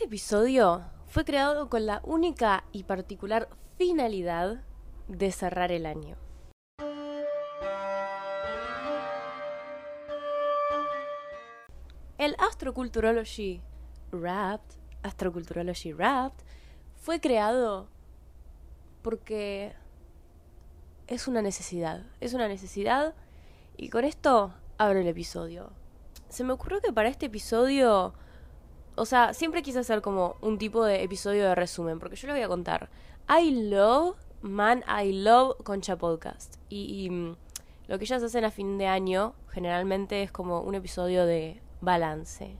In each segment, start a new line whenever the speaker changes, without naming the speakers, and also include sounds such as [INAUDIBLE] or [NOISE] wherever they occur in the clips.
Este episodio fue creado con la única y particular finalidad de cerrar el año. El Astroculturology Wrapped, Astroculturology Wrapped, fue creado porque es una necesidad. Es una necesidad. Y con esto abro el episodio. Se me ocurrió que para este episodio. O sea, siempre quise hacer como un tipo de episodio de resumen. Porque yo le voy a contar. I love, man, I love Concha Podcast. Y, mm, lo que ellas hacen a fin de año generalmente es como un episodio de balance.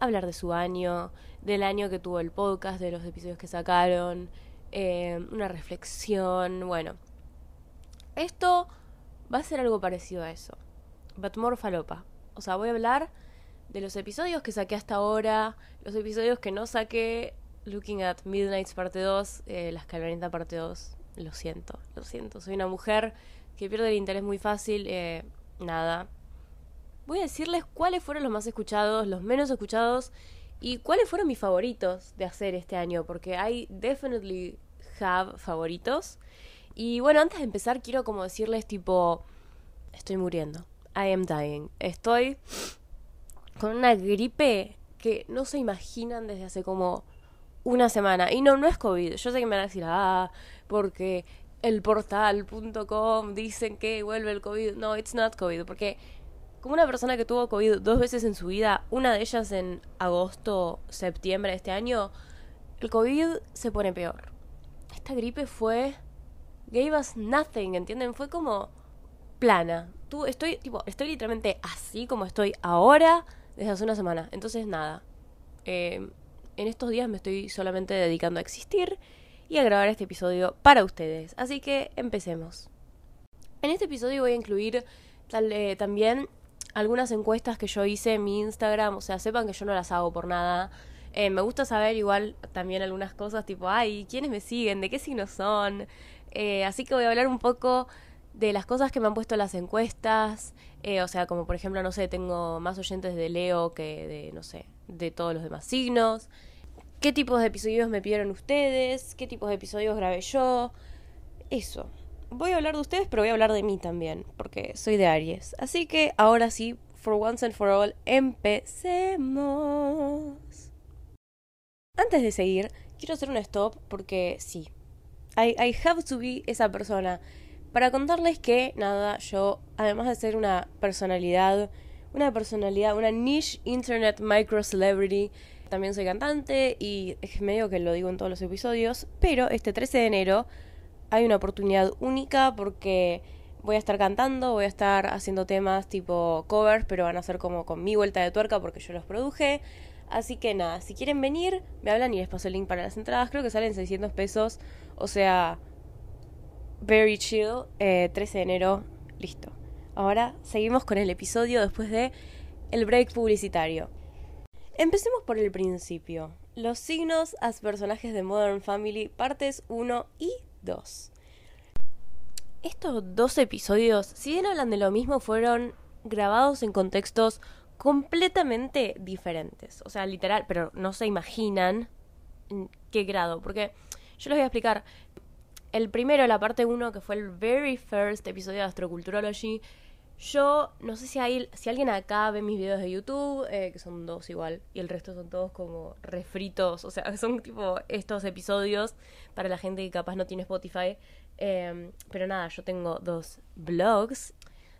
Hablar de su año, del año que tuvo el podcast, de los episodios que sacaron, eh, una reflexión, bueno. Esto va a ser algo parecido a eso. But more falopa. O sea, voy a hablar de los episodios que saqué hasta ahora, los episodios que no saqué, Looking at Midnights parte 2, eh, La Escaloneta parte 2. Lo siento, lo siento. Soy una mujer que pierde el interés muy fácil. Eh, nada. Voy a decirles cuáles fueron los más escuchados, los menos escuchados y cuáles fueron mis favoritos de hacer este año, porque hay definitely have favoritos. Y bueno, antes de empezar quiero como decirles tipo, estoy muriendo. I am dying. Estoy con una gripe que no se imaginan desde hace como una semana. Y no, no es COVID. Yo sé que me van a decir, ah, porque el portal.com dicen que vuelve el COVID. No, it's not COVID. Porque como una persona que tuvo COVID dos veces en su vida, una de ellas en agosto, septiembre de este año, el COVID se pone peor. Esta gripe fue gave us nothing, ¿entienden? Fue como plana. Tú estoy tipo, estoy literalmente así como estoy ahora desde hace una semana. Entonces nada. Eh, en estos días me estoy solamente dedicando a existir y a grabar este episodio para ustedes. Así que empecemos. En este episodio voy a incluir eh, también algunas encuestas que yo hice en mi Instagram. O sea, sepan que yo no las hago por nada. Eh, me gusta saber igual también algunas cosas tipo, ay, ¿quiénes me siguen? ¿De qué signos son? Eh, así que voy a hablar un poco de las cosas que me han puesto las encuestas. Eh, o sea, como por ejemplo, no sé, tengo más oyentes de Leo que de, no sé, de todos los demás signos. ¿Qué tipos de episodios me pidieron ustedes? ¿Qué tipos de episodios grabé yo? Eso. Voy a hablar de ustedes, pero voy a hablar de mí también, porque soy de Aries. Así que ahora sí, for once and for all, empecemos. Antes de seguir, quiero hacer un stop porque sí. I, I have to be esa persona. Para contarles que, nada, yo, además de ser una personalidad, una personalidad, una niche internet micro celebrity, también soy cantante y es medio que lo digo en todos los episodios, pero este 13 de enero hay una oportunidad única porque voy a estar cantando, voy a estar haciendo temas tipo covers, pero van a ser como con mi vuelta de tuerca porque yo los produje. Así que nada, si quieren venir, me hablan y les paso el link para las entradas. Creo que salen 600 pesos. O sea, very chill. 13 eh, de enero, listo. Ahora seguimos con el episodio después de el break publicitario. Empecemos por el principio. Los signos as personajes de Modern Family, partes 1 y 2. Estos dos episodios, si bien hablan de lo mismo, fueron grabados en contextos completamente diferentes. O sea, literal, pero no se imaginan en qué grado. Porque yo les voy a explicar. El primero, la parte 1, que fue el very first episodio de Astroculturology. Yo no sé si hay, si alguien acá ve mis videos de YouTube, eh, que son dos igual, y el resto son todos como refritos, o sea, [LAUGHS] son tipo estos episodios para la gente que capaz no tiene Spotify. Eh, pero nada, yo tengo dos blogs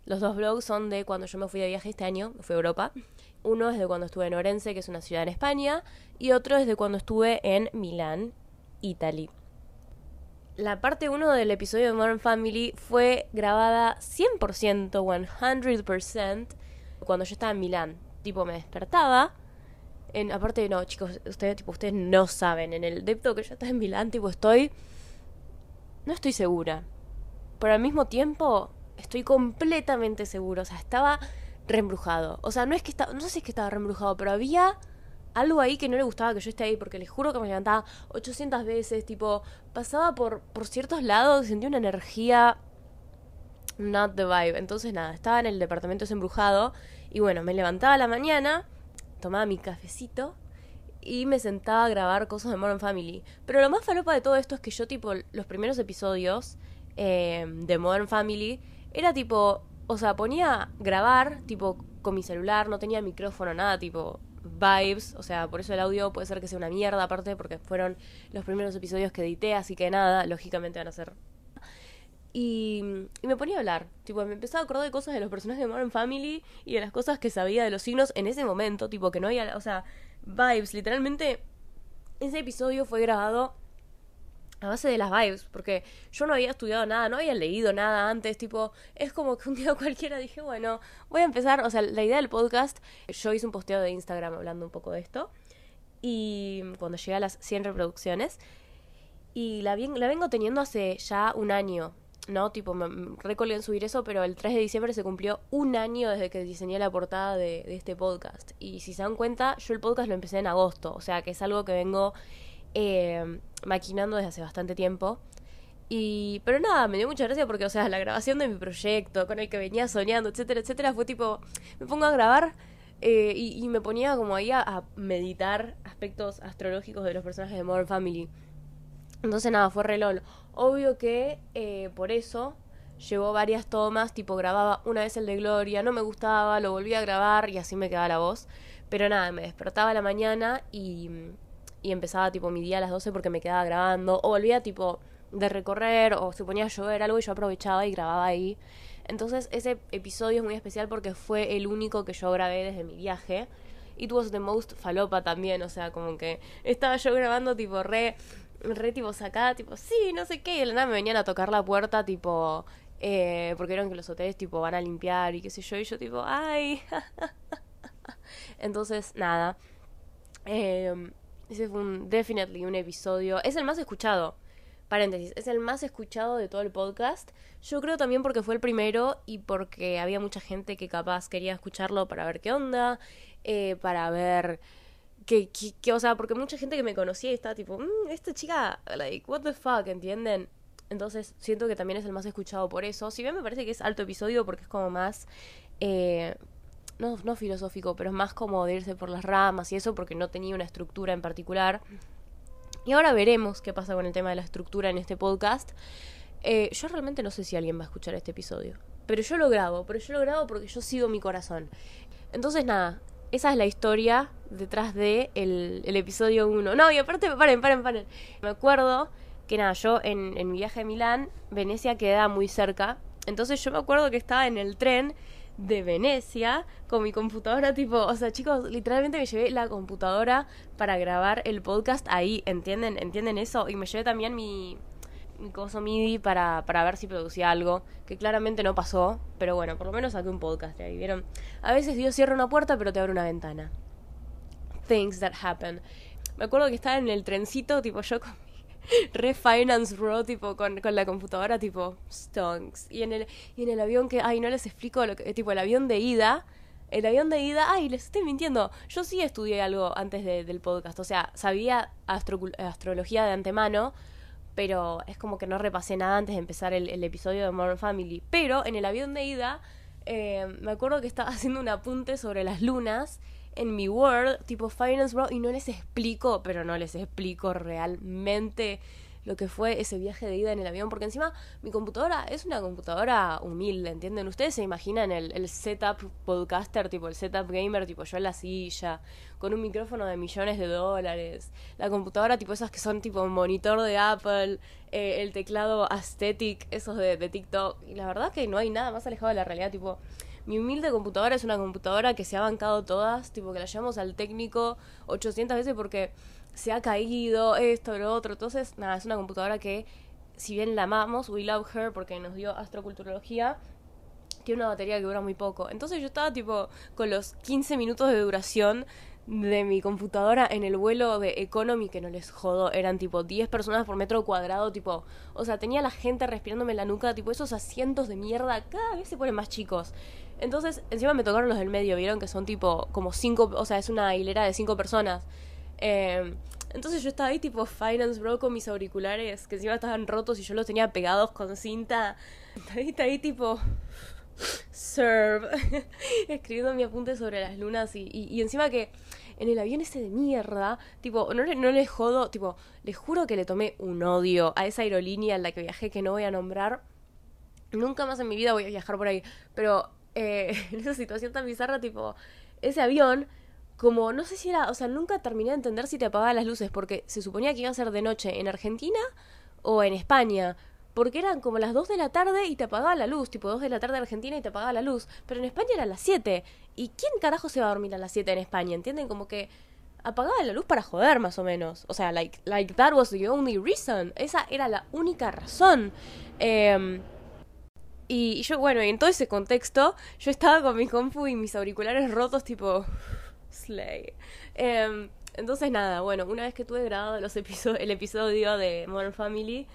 los dos blogs son de cuando yo me fui de viaje este año, fui a Europa. Uno es de cuando estuve en Orense, que es una ciudad en España, y otro es de cuando estuve en Milán, Italy. La parte 1 del episodio de Modern Family fue grabada 100%, 100%, cuando yo estaba en Milán. Tipo, me despertaba. En, aparte, no, chicos, ustedes, tipo, ustedes no saben. En el depto que yo estaba en Milán, tipo, estoy. No estoy segura. Pero al mismo tiempo, Estoy completamente seguro. O sea, estaba reembrujado. O sea, no es que estaba. No sé si es que estaba reembrujado, pero había algo ahí que no le gustaba que yo esté ahí, porque les juro que me levantaba 800 veces, tipo, pasaba por, por ciertos lados, sentía una energía not the vibe. Entonces nada, estaba en el departamento desembrujado y bueno, me levantaba a la mañana, tomaba mi cafecito y me sentaba a grabar cosas de Modern Family. Pero lo más falopa de todo esto es que yo, tipo, los primeros episodios eh, de Modern Family, era tipo, o sea, ponía grabar, tipo, con mi celular, no tenía micrófono, nada, tipo, vibes, o sea, por eso el audio puede ser que sea una mierda aparte, porque fueron los primeros episodios que edité, así que nada, lógicamente van a ser... Y, y me ponía a hablar, tipo, me empezaba a acordar de cosas de los personajes de Modern Family y de las cosas que sabía de los signos en ese momento, tipo, que no había, o sea, vibes, literalmente, ese episodio fue grabado a base de las vibes, porque yo no había estudiado nada, no había leído nada antes, tipo, es como que un día [LAUGHS] cualquiera dije, bueno, voy a empezar, o sea, la idea del podcast, yo hice un posteo de Instagram hablando un poco de esto, y cuando llegué a las 100 reproducciones, y la, la vengo teniendo hace ya un año, ¿no? Tipo, me recolgué en subir eso, pero el 3 de diciembre se cumplió un año desde que diseñé la portada de, de este podcast, y si se dan cuenta, yo el podcast lo empecé en agosto, o sea, que es algo que vengo eh, maquinando desde hace bastante tiempo. Y, pero nada, me dio mucha gracia porque, o sea, la grabación de mi proyecto, con el que venía soñando, etcétera, etcétera, fue tipo, me pongo a grabar eh, y, me ponía como ahí a, meditar aspectos astrológicos de los personajes de Modern Family. Entonces nada, fue relol. Obvio que eh, por eso llevó varias tomas, tipo grababa una vez el de Gloria, no me gustaba, lo volví a grabar y así me quedaba la voz. Pero nada, me despertaba a la mañana y y empezaba tipo mi día a las 12 porque me quedaba grabando, o volvía tipo de recorrer, o se ponía a llover algo y yo aprovechaba y grababa ahí. Entonces ese episodio es muy especial porque fue el único que yo grabé desde mi viaje. It was the most falopa también, o sea, como que estaba yo grabando tipo re, re tipo sacada, tipo, sí, no sé qué, y la nada me venían a tocar la puerta tipo, eh, porque vieron que los hoteles tipo van a limpiar y qué sé yo, y yo tipo, ay. [LAUGHS] Entonces, nada. Eh, ese fue un, definitely un episodio. Es el más escuchado. Paréntesis, es el más escuchado de todo el podcast. Yo creo también porque fue el primero y porque había mucha gente que capaz quería escucharlo para ver qué onda, eh, para ver que, que, o sea, porque mucha gente que me conocía estaba tipo, mmm, esta chica, like, what the fuck, ¿entienden? Entonces siento que también es el más escuchado por eso. Si bien me parece que es alto episodio porque es como más eh, no, no filosófico, pero es más como de irse por las ramas y eso porque no tenía una estructura en particular. Y ahora veremos qué pasa con el tema de la estructura en este podcast. Eh, yo realmente no sé si alguien va a escuchar este episodio. Pero yo lo grabo, pero yo lo grabo porque yo sigo mi corazón. Entonces nada, esa es la historia detrás de el, episodio 1. No, y aparte, paren, paren, paren. Me acuerdo que nada, yo en, en mi viaje a Milán, Venecia queda muy cerca. Entonces yo me acuerdo que estaba en el tren de Venecia con mi computadora tipo, o sea, chicos, literalmente me llevé la computadora para grabar el podcast ahí, ¿entienden? ¿Entienden eso? Y me llevé también mi mi coso MIDI para, para ver si producía algo, que claramente no pasó, pero bueno, por lo menos saqué un podcast de ahí, ¿vieron? A veces Dios cierra una puerta, pero te abre una ventana. Things that happen. Me acuerdo que estaba en el trencito, tipo yo con [LAUGHS] Refinance Raw, tipo, con, con, la computadora, tipo, stonks. Y en el, y en el avión que, ay, no les explico lo que, tipo, el avión de ida, el avión de ida, ay, les estoy mintiendo. Yo sí estudié algo antes del podcast, o sea, sabía astrología de antemano, pero es como que no repasé nada antes de empezar el, el episodio de Modern Family. Pero en el avión de ida, eh, me acuerdo que estaba [LAUGHS] haciendo un apunte sobre las lunas en mi Word, tipo Finance Bro, y no les explico, pero no les explico realmente lo que fue ese viaje de ida en el avión, porque encima mi computadora es una computadora humilde, ¿entienden? Ustedes se imaginan el, el setup podcaster, tipo el setup gamer, tipo yo en la silla, con un micrófono de millones de dólares, la computadora tipo esas que son tipo monitor de Apple, eh, el teclado aesthetic, esos de, de TikTok, y la verdad que no hay nada más alejado de la realidad, tipo mi humilde computadora es una computadora que se ha bancado todas, tipo que la llevamos al técnico 800 veces porque se ha caído, esto, lo otro. Entonces, nada, es una computadora que, si bien la amamos, we love her porque nos dio astroculturología, tiene una batería que dura muy poco. Entonces yo estaba tipo con los 15 minutos de duración de mi computadora en el vuelo de Economy, que no les jodo, eran tipo 10 personas por metro cuadrado, tipo, o sea, tenía la gente respirándome en la nuca, tipo, esos asientos de mierda cada vez se ponen más chicos. Entonces, encima me tocaron los del medio, vieron que son tipo como cinco, o sea, es una hilera de cinco personas. Eh, entonces yo estaba ahí tipo Finance Bro con mis auriculares, que encima estaban rotos y yo los tenía pegados con cinta. Ahí, ahí tipo... Serve. [LAUGHS] Escribiendo mi apunte sobre las lunas y, y, encima que en el avión ese de mierda, tipo, no, no les jodo, tipo, les juro que le tomé un odio a esa aerolínea en la que viajé que no voy a nombrar. Nunca más en mi vida voy a viajar por ahí, pero eh, [LAUGHS] en esa situación tan bizarra, tipo, ese avión como no sé si era, o sea, nunca terminé de entender si te apagaba las luces, porque se suponía que iba a ser de noche en Argentina o en España, porque eran como las 2 de la tarde y te apagaba la luz, tipo 2 de la tarde en Argentina y te apagaba la luz, pero en España eran las 7. ¿Y quién carajo se va a dormir a las 7 en España? ¿Entienden? Como que apagaba la luz para joder, más o menos. O sea, like, like that was the only reason. Esa era la única razón. Eh, y, yo, bueno, y en todo ese contexto, yo estaba con mi compu y mis auriculares rotos, tipo. Slay. Em, entonces, nada, bueno, una vez que tuve grabado los el episodio de Modern Family,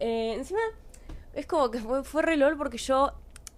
eh, encima es como que fue, fue porque yo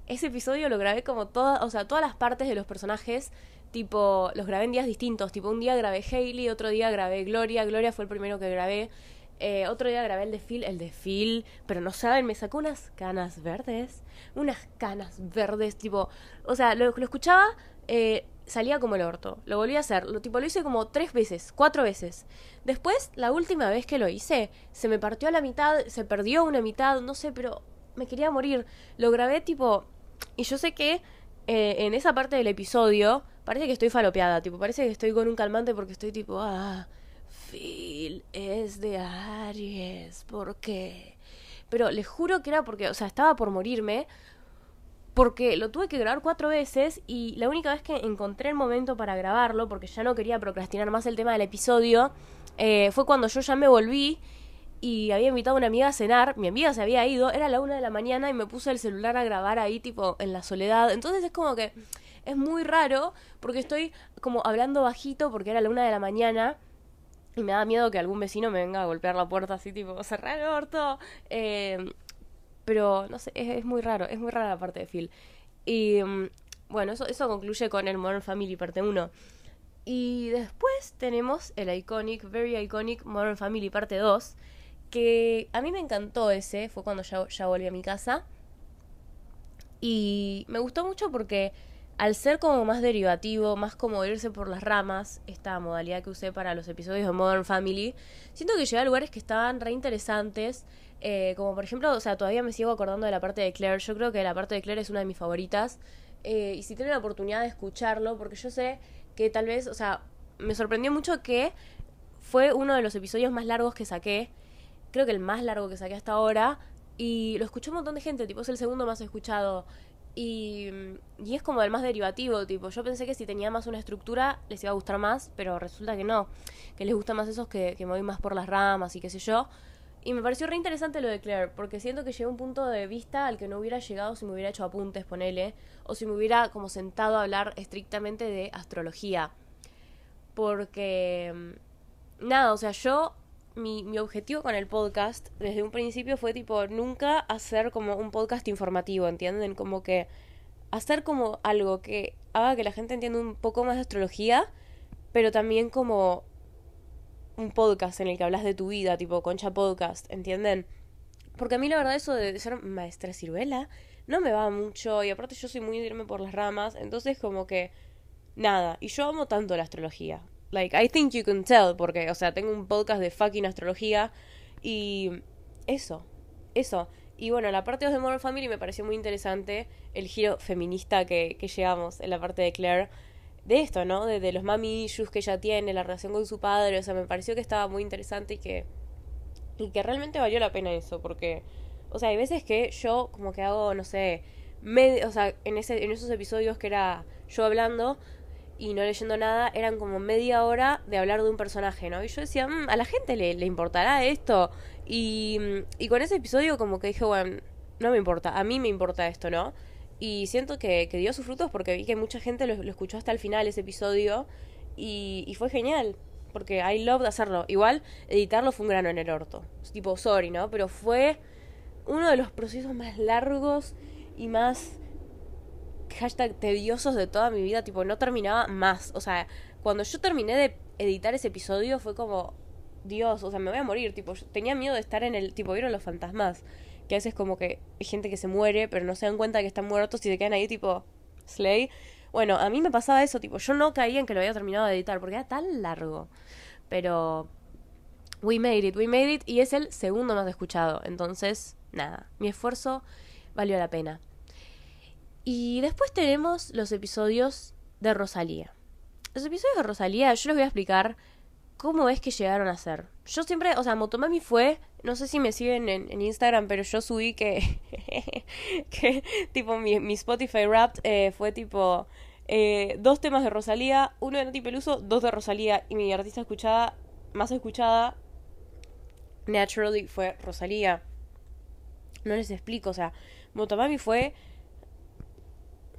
ese episodio lo grabé como todas, o sea, todas las partes de los personajes, tipo, los grabé en días distintos. Tipo, un día grabé Hailey, otro día grabé Gloria. Gloria fue el primero que grabé. Eh, otro día grabé el de el de pero no saben, me sacó unas canas verdes, unas canas verdes, tipo, o sea, lo, escuchaba, eh, salía como el orto, lo volví a hacer, lo, tipo, lo hice como tres veces, cuatro veces. Después, la última vez que lo hice, se me partió a la mitad, se perdió una mitad, no sé, pero me quería morir. Lo grabé tipo, y yo sé que eh, en esa parte del episodio, parece que estoy falopeada, tipo, parece que estoy con un calmante porque estoy tipo, ah Phil es de Aries, ¿por qué? Pero les juro que era porque, o sea, estaba por morirme, porque lo tuve que grabar cuatro veces y la única vez que encontré el momento para grabarlo, porque ya no quería procrastinar más el tema del episodio, eh, fue cuando yo ya me volví y había invitado a una amiga a cenar, mi amiga se había ido, era la una de la mañana y me puse el celular a grabar ahí tipo en la soledad, entonces es como que es muy raro porque estoy como hablando bajito porque era la una de la mañana y me da miedo que algún vecino me venga a golpear la puerta así, tipo, cerrar el orto. Eh, pero, no sé, es, muy raro, es muy rara la parte de Phil. Y mm, bueno, eso, concluye con el Modern Family parte 1. Y después tenemos el iconic, very iconic Modern Family parte 2. Que a mí me encantó ese, fue cuando ya, ya volví a mi casa. Y me gustó mucho porque al ser como más derivativo, más como irse por las ramas, esta modalidad que usé para los episodios de Modern Family, siento que llegué a lugares que estaban re interesantes. Eh, como por ejemplo, o sea, todavía me sigo acordando de la parte de Claire. Yo creo que la parte de Claire es una de mis favoritas. Eh, y si tienen la oportunidad de escucharlo, porque yo sé que tal vez, o sea, me sorprendió mucho que fue uno de los episodios más largos que saqué. Creo que el más largo que saqué hasta ahora. Y lo escuchó un montón de gente, tipo, es el segundo más escuchado. Y, y, es como el más derivativo, tipo, yo pensé que si tenía más una estructura les iba a gustar más, pero resulta que no, que les gusta más esos que, que me voy más por las ramas y qué sé yo. Y me pareció re interesante lo de Claire, porque siento que llegó un punto de vista al que no hubiera llegado si me hubiera hecho apuntes, ponele, o si me hubiera como sentado a hablar estrictamente de astrología. Porque, nada, o sea, yo mi, mi objetivo con el podcast desde un principio fue tipo nunca hacer como un podcast informativo, ¿entienden? Como que hacer como algo que haga que la gente entienda un poco más de astrología, pero también como un podcast en el que hablas de tu vida, tipo Concha Podcast, ¿entienden? Porque a mí la verdad eso de ser maestra ciruela no me va mucho y aparte yo soy muy irme por las ramas, entonces como que nada, y yo amo tanto la astrología, Like, I think you can tell, porque, o sea, tengo un podcast de fucking astrología y eso, eso. Y bueno, la parte 2 de Modern Family me pareció muy interesante el giro feminista que, que llegamos en la parte de Claire. De esto, ¿no? De, los mami issues que ella tiene, la relación con su padre. O sea, me pareció que estaba muy interesante y que, y que realmente valió la pena eso. Porque, o sea, hay veces que yo como que hago, no sé, o sea, en, ese, en esos episodios que era yo hablando, y no leyendo nada, eran como media hora de hablar de un personaje, ¿no? Y yo decía, mm, a la gente le, le importará esto. Y, mm, y, con ese episodio como que dije, bueno, no me importa, a mí me importa esto, ¿no? Y siento que, que dio sus frutos porque vi que mucha gente lo, escuchó hasta el final ese episodio y, y fue genial. Porque I love hacerlo. Igual, editarlo fue un grano en el orto. Tipo, sorry, ¿no? Pero fue uno de los procesos más largos y más hashtag tediosos de toda mi vida, tipo, no terminaba más. O sea, cuando yo terminé de editar ese episodio fue como, Dios, o sea, me voy a morir, tipo, tenía miedo de estar en el, tipo, vieron los fantasmas, que a veces como que hay gente que se muere, pero no se dan cuenta que están muertos y se quedan ahí tipo, Slay. Bueno, a mí me pasaba eso, tipo, yo no caía en que lo había terminado de editar porque era tan largo. Pero we made it, we made it y es el segundo más escuchado. Entonces, nada, mi esfuerzo valió la pena. Y después tenemos los episodios de Rosalía. Los episodios de Rosalía, yo les voy a explicar cómo es que llegaron a ser. Yo siempre, o sea, Motomami fue, no sé si me siguen en, Instagram, pero yo subí que, [LAUGHS] que tipo, mi, Spotify Wrapped eh, fue tipo eh, dos temas de Rosalía, uno de Nati Peluso, dos de Rosalía, y mi artista escuchada, más escuchada, naturally, fue Rosalía. No les explico, o sea, Motomami fue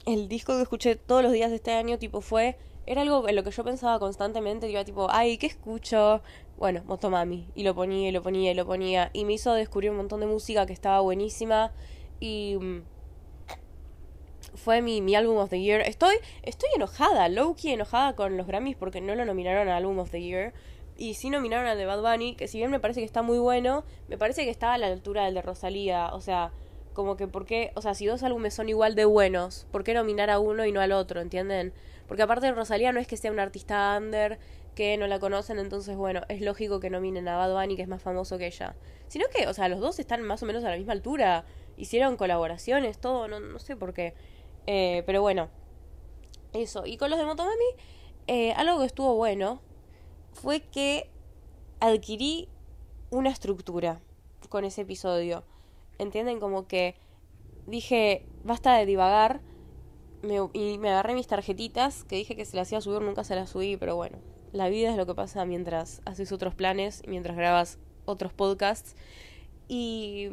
el disco que escuché todos los días de este año, tipo, fue era algo en lo que yo pensaba constantemente, iba tipo, ay, ¿qué escucho? Bueno, Motomami. Y lo ponía, y lo ponía, y lo ponía. Y me hizo descubrir un montón de música que estaba buenísima. Y mm, fue mi, mi álbum of the year. Estoy, estoy enojada, low-key enojada con los Grammys porque no lo nominaron al álbum of the year. Y sí nominaron al de Bad Bunny, que si bien me parece que está muy bueno, me parece que está a la altura del de Rosalía. O sea, como que, ¿por qué? O sea, si dos álbumes son igual de buenos, ¿por qué nominar a uno y no al otro? ¿Entienden? Porque aparte Rosalía no es que sea una artista under que no la conocen, entonces bueno, es lógico que nominen a Bad Bunny, que es más famoso que ella. Sino que, o sea, los dos están más o menos a la misma altura. Hicieron colaboraciones, todo, no, no sé por qué. Eh, pero bueno, eso. Y con los de Motomami, eh, algo que estuvo bueno fue que adquirí una estructura con ese episodio. ¿Entienden? Como que dije, basta de divagar y me agarré mis tarjetitas que dije que se las iba a subir, nunca se las subí, pero bueno, la vida es lo que pasa mientras haces otros planes, mientras grabas otros podcasts. Y,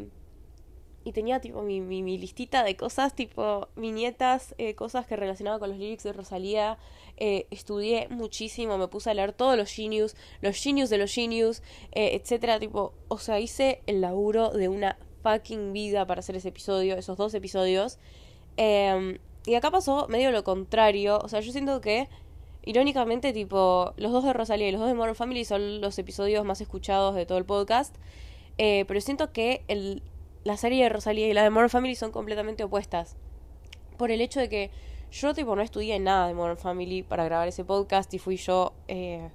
y tenía tipo mi, mi, listita de cosas, tipo viñetas, eh, cosas que relacionaba con los lyrics de Rosalía. Eh, estudié muchísimo, me puse a leer todos los genius, los genius de los genius, eh, etcétera, tipo, o sea, hice el laburo de una fucking vida para hacer ese episodio, esos dos episodios. Eh, y acá pasó medio lo contrario. O sea, yo siento que, irónicamente, tipo, los dos de Rosalía y los dos de Modern Family son los episodios más escuchados de todo el podcast. Eh, pero siento que el, la serie de Rosalía y la de Modern Family son completamente opuestas. Por el hecho de que yo, tipo, no estudié nada de Modern Family para grabar ese podcast y fui yo eh,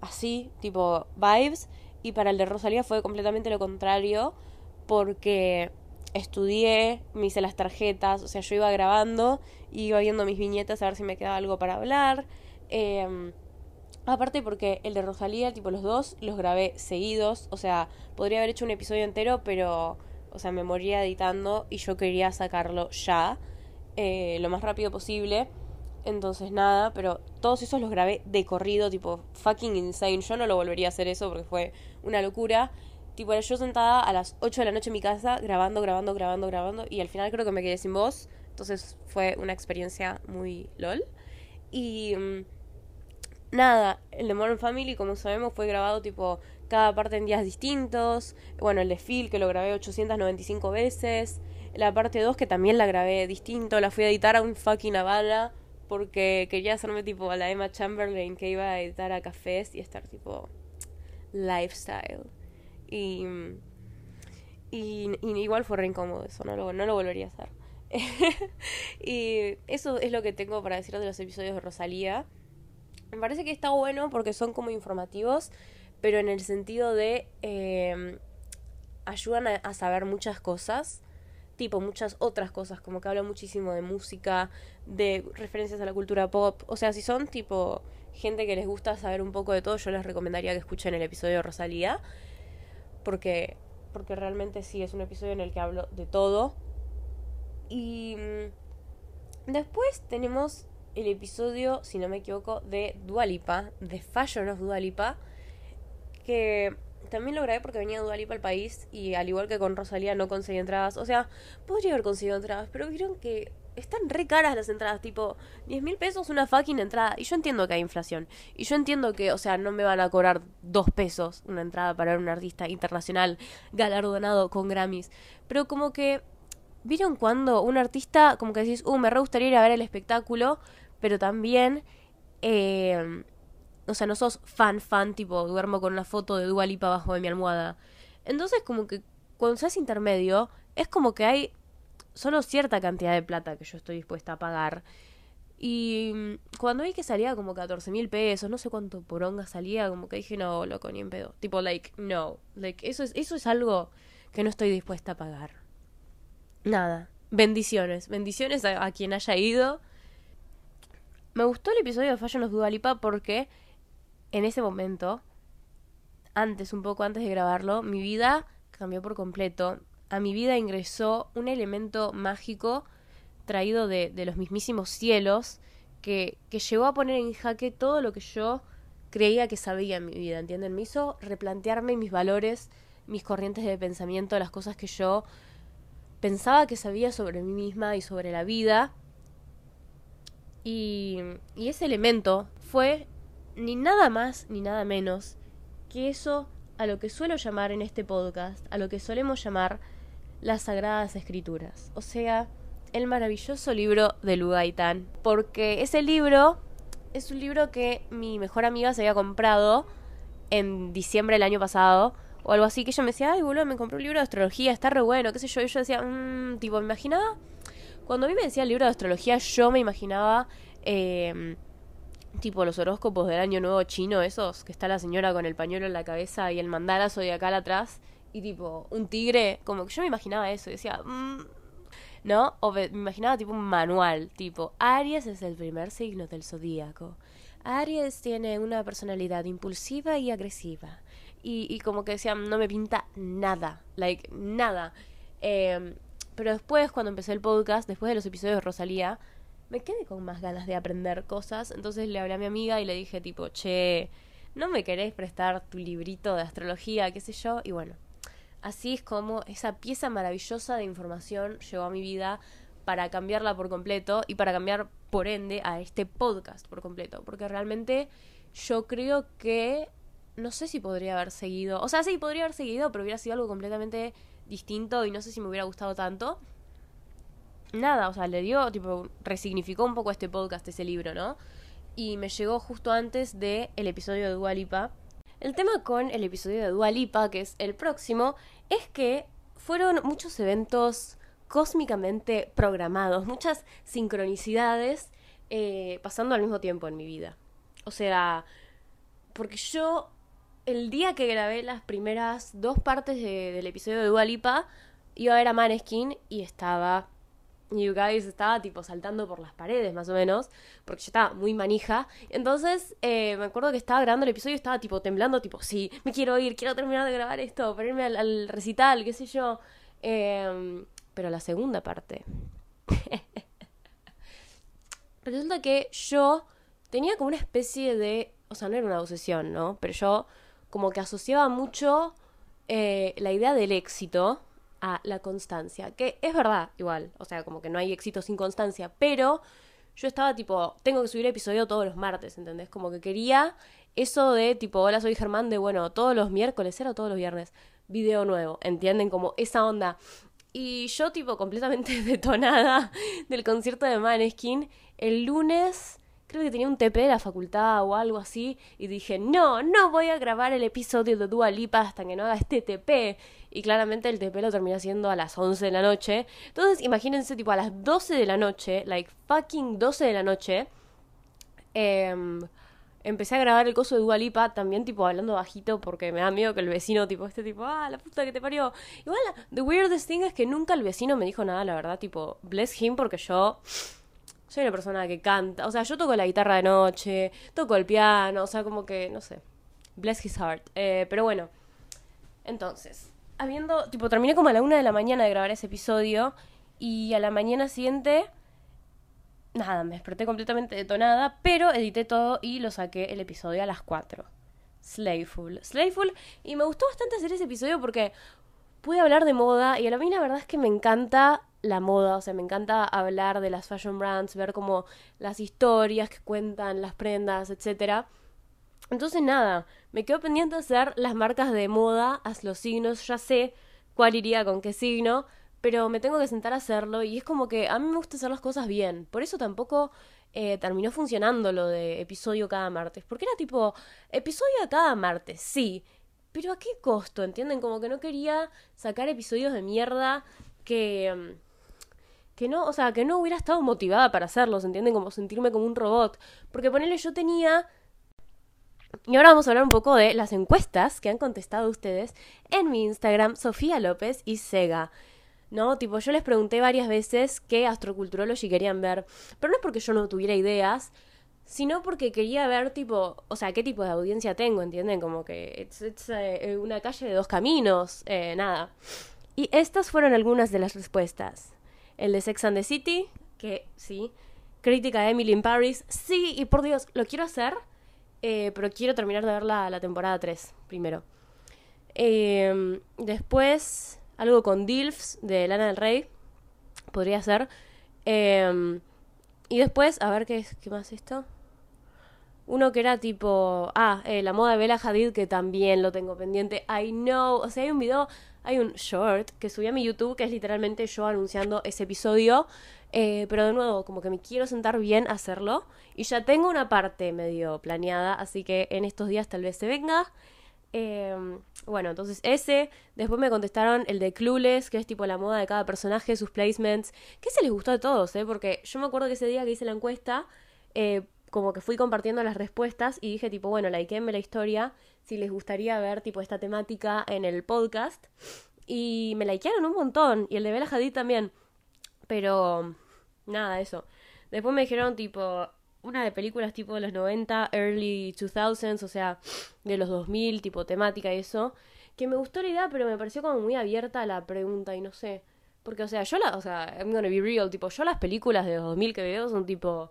así, tipo, vibes. Y para el de Rosalía fue completamente lo contrario. Porque estudié, me hice las tarjetas, o sea, yo iba grabando, iba viendo mis viñetas a ver si me quedaba algo para hablar. Em, aparte porque el de Rosalía, tipo los dos, los grabé seguidos, o sea, podría haber hecho un episodio entero, pero, o sea, me moría editando y yo quería sacarlo ya, eh, lo más rápido posible. Entonces nada, pero todos esos los grabé de corrido, tipo fucking insane. Yo no lo volvería a hacer eso porque fue una locura. Tipo, yo sentada a las 8 de la noche en mi casa, grabando, grabando, grabando, grabando, y al final creo que me quedé sin voz. Entonces fue una experiencia muy lol. Y mm, nada, el de Modern Family, como sabemos, fue grabado tipo cada parte en días distintos. Bueno, el de Phil, que lo grabé 895 veces. La parte 2, que también la grabé distinto. La fui a editar a un fucking Habana. Porque quería hacerme tipo a la Emma Chamberlain que iba a editar a cafés y estar tipo lifestyle. Y, y, igual fue re incómodo eso, no lo, no lo volvería a hacer. [LAUGHS] y eso es lo que tengo para decir de los episodios de Rosalía. Me parece que está bueno porque son como informativos, pero en el sentido de eh, ayudan a, saber muchas cosas, tipo muchas otras cosas, como que habla muchísimo de música, de referencias a la cultura pop. O sea, si son tipo gente que les gusta saber un poco de todo, yo les recomendaría que escuchen el episodio de Rosalía porque, porque realmente sí es un episodio en el que hablo de todo. Y mm, después tenemos el episodio, si no me equivoco, de Dualipa, de Fashion of Dualipa, que también lo grabé porque venía Dualipa al país y al igual que con Rosalía no conseguí entradas. O sea, podría haber conseguido entradas, pero vieron que están re caras las entradas, tipo 10 mil pesos una fucking entrada. Y yo entiendo que hay inflación. Y yo entiendo que, o sea, no me van a cobrar dos pesos una entrada para un artista internacional galardonado con Grammys. Pero como que, ¿vieron cuando un artista, como que decís, uh, me re gustaría ir a ver el espectáculo, pero también, eh, o sea, no sos fan, fan, tipo, duermo con una foto de Dua Lipa abajo de mi almohada. Entonces, como que cuando seas intermedio, es como que hay solo cierta cantidad de plata que yo estoy dispuesta a pagar. Y mm, cuando vi que salía como 14 mil pesos, no sé cuánto poronga salía, como que dije, no, loco, ni en pedo. Tipo, like, no. Like, eso es, eso es algo que no estoy dispuesta a pagar. Nada. Bendiciones. Bendiciones a, quien haya ido. Me gustó el episodio de Fashion of Dualipa porque en ese momento, antes, un poco antes de grabarlo, mi vida cambió por completo. A mi vida ingresó un elemento mágico traído de, de los mismísimos cielos que, que llegó a poner en jaque todo lo que yo creía que sabía en mi vida, ¿entienden? Me hizo replantearme mis valores, mis corrientes de pensamiento, las cosas que yo pensaba que sabía sobre mí misma y sobre la vida. Y, y ese elemento fue ni nada más ni nada menos que eso a lo que suelo llamar en este podcast, a lo que solemos llamar las Sagradas Escrituras. O sea, el maravilloso libro de Lugaitan. Porque ese libro es un libro que mi mejor amiga se había comprado en diciembre del año pasado. O algo así, que ella me decía, ay, boludo, me compré un libro de astrología, está re bueno, qué sé yo. Y yo decía, mmm, tipo, me imaginaba. Cuando a mí me decía el libro de astrología, yo me imaginaba. Eh, tipo los horóscopos del año nuevo chino, esos, que está la señora con el pañuelo en la cabeza y el mandala zodiacal atrás, y tipo un tigre, como que yo me imaginaba eso, y decía, mmm, ¿no? O me imaginaba tipo un manual, tipo, Aries es el primer signo del zodíaco. Aries tiene una personalidad impulsiva y agresiva. Y, y como que decía, no me pinta nada, like, nada. Em, pero después, cuando empecé el podcast, después de los episodios de Rosalía, me quedé con más ganas de aprender cosas. Entonces le hablé a mi amiga y le dije, tipo, che, ¿no me querés prestar tu librito de astrología, qué sé yo? Y bueno, Así es como esa pieza maravillosa de información llegó a mi vida para cambiarla por completo y para cambiar por ende a este podcast por completo. Porque realmente yo creo que no sé si podría haber seguido. O sea, sí, podría haber seguido, pero hubiera sido algo completamente distinto y no sé si me hubiera gustado tanto. Nada, o sea, le dio, tipo, resignificó un poco este podcast, ese libro, ¿no? Y me llegó justo antes del el episodio de Dualipa el tema con el episodio de Dua Lipa, que es el próximo, es que fueron muchos eventos cósmicamente programados, muchas sincronicidades eh, pasando al mismo tiempo en mi vida. O sea, porque yo el día que grabé las primeras dos partes del episodio de Dua Lipa, iba a ver a Maneskin y estaba You Guys estaba tipo saltando por las paredes más o menos, porque yo estaba muy manija. Entonces eh, me acuerdo que estaba grabando el episodio y estaba tipo temblando, tipo, sí, me quiero ir, quiero terminar de grabar esto, para irme al, recital, qué sé yo. Em, pero la segunda parte. [LAUGHS] Resulta que yo tenía como una especie de... O sea, no era una obsesión, ¿no? Pero yo como que asociaba mucho eh, la idea del éxito a la constancia. Que es verdad, igual. O sea, como que no hay éxito sin constancia. Pero yo estaba tipo, tengo que subir episodio todos los martes, ¿entendés? Como que quería eso de tipo, hola, soy Germán, de bueno, todos los miércoles, era todos los viernes, video nuevo, ¿entienden? Como esa onda. Y yo tipo completamente [LAUGHS] detonada del concierto de Maneskin, el lunes creo que tenía un TP de la facultad o algo así, y dije, no, no voy a grabar el episodio de Dua Lipa hasta que no haga este TP. Y claramente el TP lo terminé haciendo a las 11 de la noche. Entonces, imagínense, tipo, a las 12 de la noche, like fucking 12 de la noche, em, empecé a grabar el coso de Dua Lipa, también tipo hablando bajito porque me da miedo que el vecino, tipo, este tipo, ah, la puta que te parió. Igual, the weirdest thing es que nunca el vecino me dijo nada, la verdad, tipo, bless him porque yo soy una persona que canta. O sea, yo toco la guitarra de noche, toco el piano, o sea, como que, no sé. Bless his heart. Eh, pero bueno. Entonces, habiendo, tipo, terminé como a la una de la mañana de grabar ese episodio. Y a la mañana siguiente, nada, me desperté completamente detonada. Pero edité todo y lo saqué el episodio a las cuatro. Slayful. Slayful. Y me gustó bastante hacer ese episodio porque pude hablar de moda. Y a mí la verdad es que me encanta la moda, o sea, me encanta hablar de las fashion brands, ver como las historias que cuentan, las prendas, etcétera. Entonces nada, me quedo pendiente de hacer las marcas de moda, haz los signos, ya sé cuál iría con qué signo, pero me tengo que sentar a hacerlo y es como que a mí me gusta hacer las cosas bien. Por eso tampoco eh, terminó funcionando lo de episodio cada martes, porque era tipo, episodio cada martes, sí, pero ¿a qué costo? ¿Entienden? Como que no quería sacar episodios de mierda que que no, o sea, que no hubiera estado motivada para hacerlo, ¿se entienden? Como sentirme como un robot. Porque ponerle yo tenía y ahora vamos a hablar un poco de las encuestas que han contestado ustedes en mi Instagram, Sofía López y Sega. ¿No? Tipo, yo les pregunté varias veces qué astroculturology querían ver. Pero no es porque yo no tuviera ideas, sino porque quería ver, tipo, o sea, qué tipo de audiencia tengo, ¿entienden? Como que es eh, una calle de dos caminos, eh, nada. Y estas fueron algunas de las respuestas. El de Sex and the City, que sí. Crítica de Emily in Paris, sí, y por Dios, lo quiero hacer eh, pero quiero terminar de ver la, la temporada 3 primero. Eh, después, algo con Dilfs de Lana del Rey. Podría ser. Eh, y después, a ver qué, qué más esto. Uno que era tipo. Ah, la moda de Bella Hadid, que también lo tengo pendiente. I know. O sea, hay un video. Hay un short que subí a mi YouTube que es literalmente yo anunciando ese episodio. Eh, pero de nuevo, como que me quiero sentar bien a hacerlo. Y ya tengo una parte medio planeada, así que en estos días tal vez se venga. Em, bueno, entonces ese. Después me contestaron el de Clueless, que es tipo la moda de cada personaje, sus placements. Que se les gustó a todos, ¿eh? Porque yo me acuerdo que ese día que hice la encuesta, eh, como que fui compartiendo las respuestas y dije tipo, bueno, likeenme la historia, si les gustaría ver tipo esta temática en el podcast. Y me likearon un montón. Y el de Bella Hadid también. Pero nada, eso. Después me dijeron tipo una de películas tipo de los 90, early 2000s, o sea, de los 2000, tipo temática y eso, que me gustó la idea, pero me pareció como muy abierta la pregunta y no sé. Porque, o sea, yo la, o sea, I'm gonna be real, tipo, yo las películas de los 2000 que veo son tipo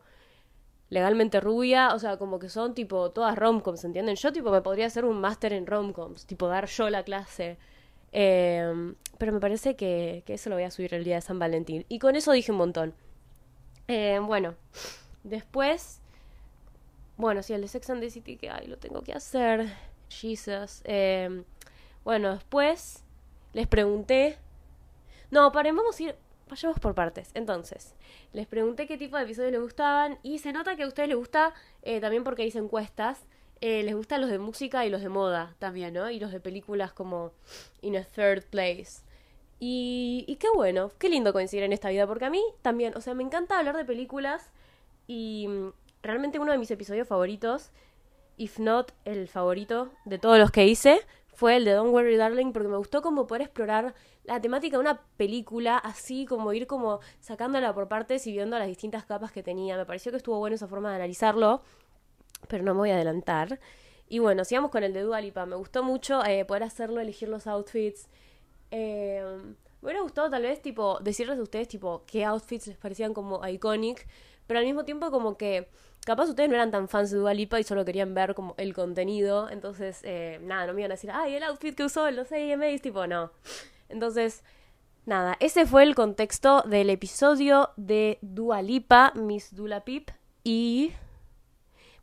legalmente rubia, o sea, como que son tipo todas romcoms, ¿entienden? Yo tipo me podría hacer un máster en romcoms, tipo dar yo la clase. Em, pero me parece que, que, eso lo voy a subir el día de San Valentín. Y con eso dije un montón. Em, bueno, después. Bueno, sí, el de Sex and the City que ay, lo tengo que hacer. Jesus. Em, bueno, después les pregunté. No, paren, vamos a ir. Vayamos por partes. Entonces, les pregunté qué tipo de episodios les gustaban. Y se nota que a ustedes les gusta eh, también porque hice encuestas. Eh, les gustan los de música y los de moda también, ¿no? Y los de películas como In a Third Place. Y, y qué bueno, qué lindo coincidir en esta vida, porque a mí también, o sea, me encanta hablar de películas y mm, realmente uno de mis episodios favoritos, if not el favorito de todos los que hice, fue el de Don't Worry Darling, porque me gustó como poder explorar la temática de una película, así como ir como sacándola por partes y viendo las distintas capas que tenía. Me pareció que estuvo bueno esa forma de analizarlo pero no me voy a adelantar. Y bueno, sigamos con el de Dua Lipa. Me gustó mucho eh, poder hacerlo, elegir los outfits. Eh, me hubiera gustado tal vez, tipo, decirles a ustedes, tipo, qué outfits les parecían como iconic, pero al mismo tiempo como que capaz ustedes no eran tan fans de Dua Lipa y solo querían ver como el contenido, entonces, eh, nada, no me iban a decir, ay, el outfit que usó en los AMAs, tipo, no. Entonces, nada, ese fue el contexto del episodio de Dua Lipa, Miss Dula Pip, y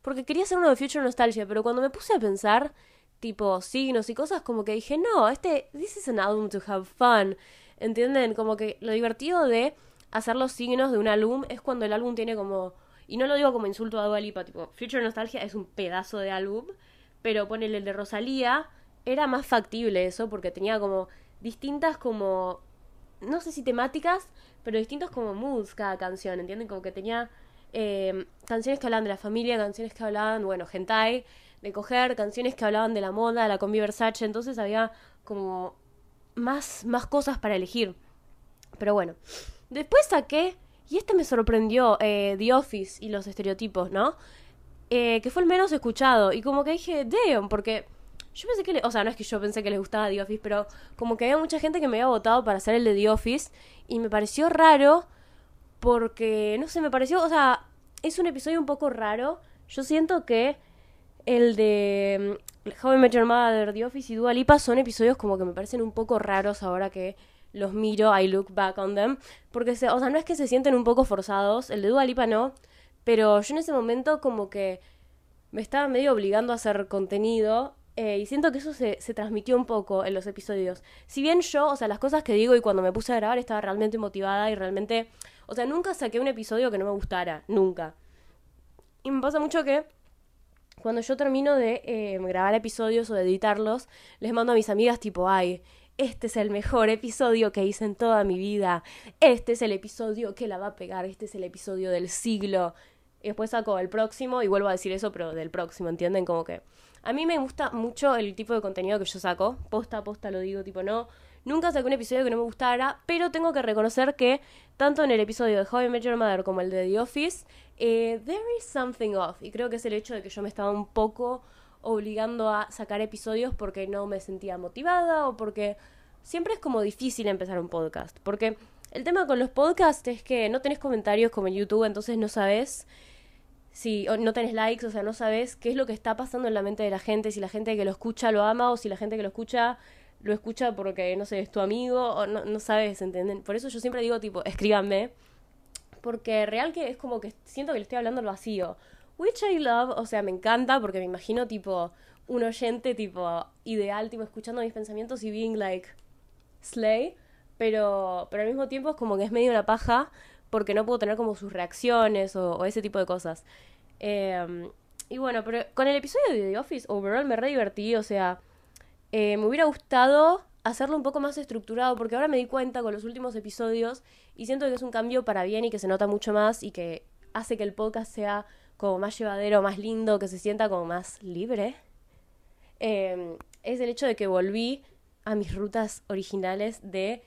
porque quería hacer uno de Future Nostalgia, pero cuando me puse a pensar, tipo, signos y cosas, como que dije, no, este, this is an album to have fun. ¿Entienden? Como que lo divertido de hacer los signos de un álbum es cuando el álbum tiene como. Y no lo digo como insulto a Dua Lipa, tipo, Future Nostalgia es un pedazo de álbum, pero ponele el de Rosalía, era más factible eso, porque tenía como distintas como. No sé si temáticas, pero distintos como moods cada canción, ¿entienden? Como que tenía eh, canciones que hablaban de la familia, canciones que hablaban, bueno, hentai, de coger, canciones que hablaban de la moda, la combi entonces había como más, más cosas para elegir. Pero bueno, después saqué, y este me sorprendió, eh, The Office y los estereotipos, ¿no? Eh, que fue el menos escuchado, y como que dije, damn, porque yo pensé que, le, o sea, no es que yo pensé que les gustaba The Office, pero como que había mucha gente que me había votado para hacer el de The Office, y me pareció raro porque, no sé, me pareció, o sea, es un episodio un poco raro. Yo siento que el de mm, How I Met Your Mother, The Office y Dua Lipa son episodios como que me parecen un poco raros ahora que los miro, I look back on them. Porque, se, o sea, no es que se sienten un poco forzados, el de Dua Lipa no, pero yo en ese momento como que me estaba medio obligando a hacer contenido eh, y siento que eso se, se, transmitió un poco en los episodios. Si bien yo, o sea, las cosas que digo y cuando me puse a grabar estaba realmente motivada y realmente o sea, nunca saqué un episodio que no me gustara, nunca. Y me pasa mucho que cuando yo termino de eh, grabar episodios o de editarlos, les mando a mis amigas tipo, ay, este es el mejor episodio que hice en toda mi vida, este es el episodio que la va a pegar, este es el episodio del siglo. Y después saco el próximo y vuelvo a decir eso, pero del próximo, ¿entienden? Como que a mí me gusta mucho el tipo de contenido que yo saco, posta a posta lo digo, tipo no, nunca saqué un episodio que no me gustara, pero tengo que reconocer que tanto en el episodio de How I Met Your Mother como el de The Office, eh, there is something off. Y creo que es el hecho de que yo me estaba un poco obligando a sacar episodios porque no me sentía motivada o porque siempre es como difícil empezar un podcast. Porque el tema con los podcasts es que no tenés comentarios como en YouTube, entonces no sabes si no tenés likes, o sea, no sabes qué es lo que está pasando en la mente de la gente, si la gente que lo escucha lo ama o si la gente que lo escucha lo escucha porque, no sé, es tu amigo o no, no sabes, ¿entienden? Por eso yo siempre digo, tipo, escríbanme, porque real que es como que siento que le estoy hablando al vacío. Which I love, o sea, me encanta porque me imagino, tipo, un oyente, tipo, ideal, tipo, escuchando mis pensamientos y being like, slay, pero, pero al mismo tiempo es como que es medio una paja porque no puedo tener como sus reacciones o, ese tipo de cosas. Em, y bueno, pero con el episodio de The Office, overall me re divertí, o sea, eh, me hubiera gustado hacerlo un poco más estructurado, porque ahora me di cuenta con los últimos episodios y siento que es un cambio para bien y que se nota mucho más y que hace que el podcast sea como más llevadero, más lindo, que se sienta como más libre. Em, es el hecho de que volví a mis rutas originales de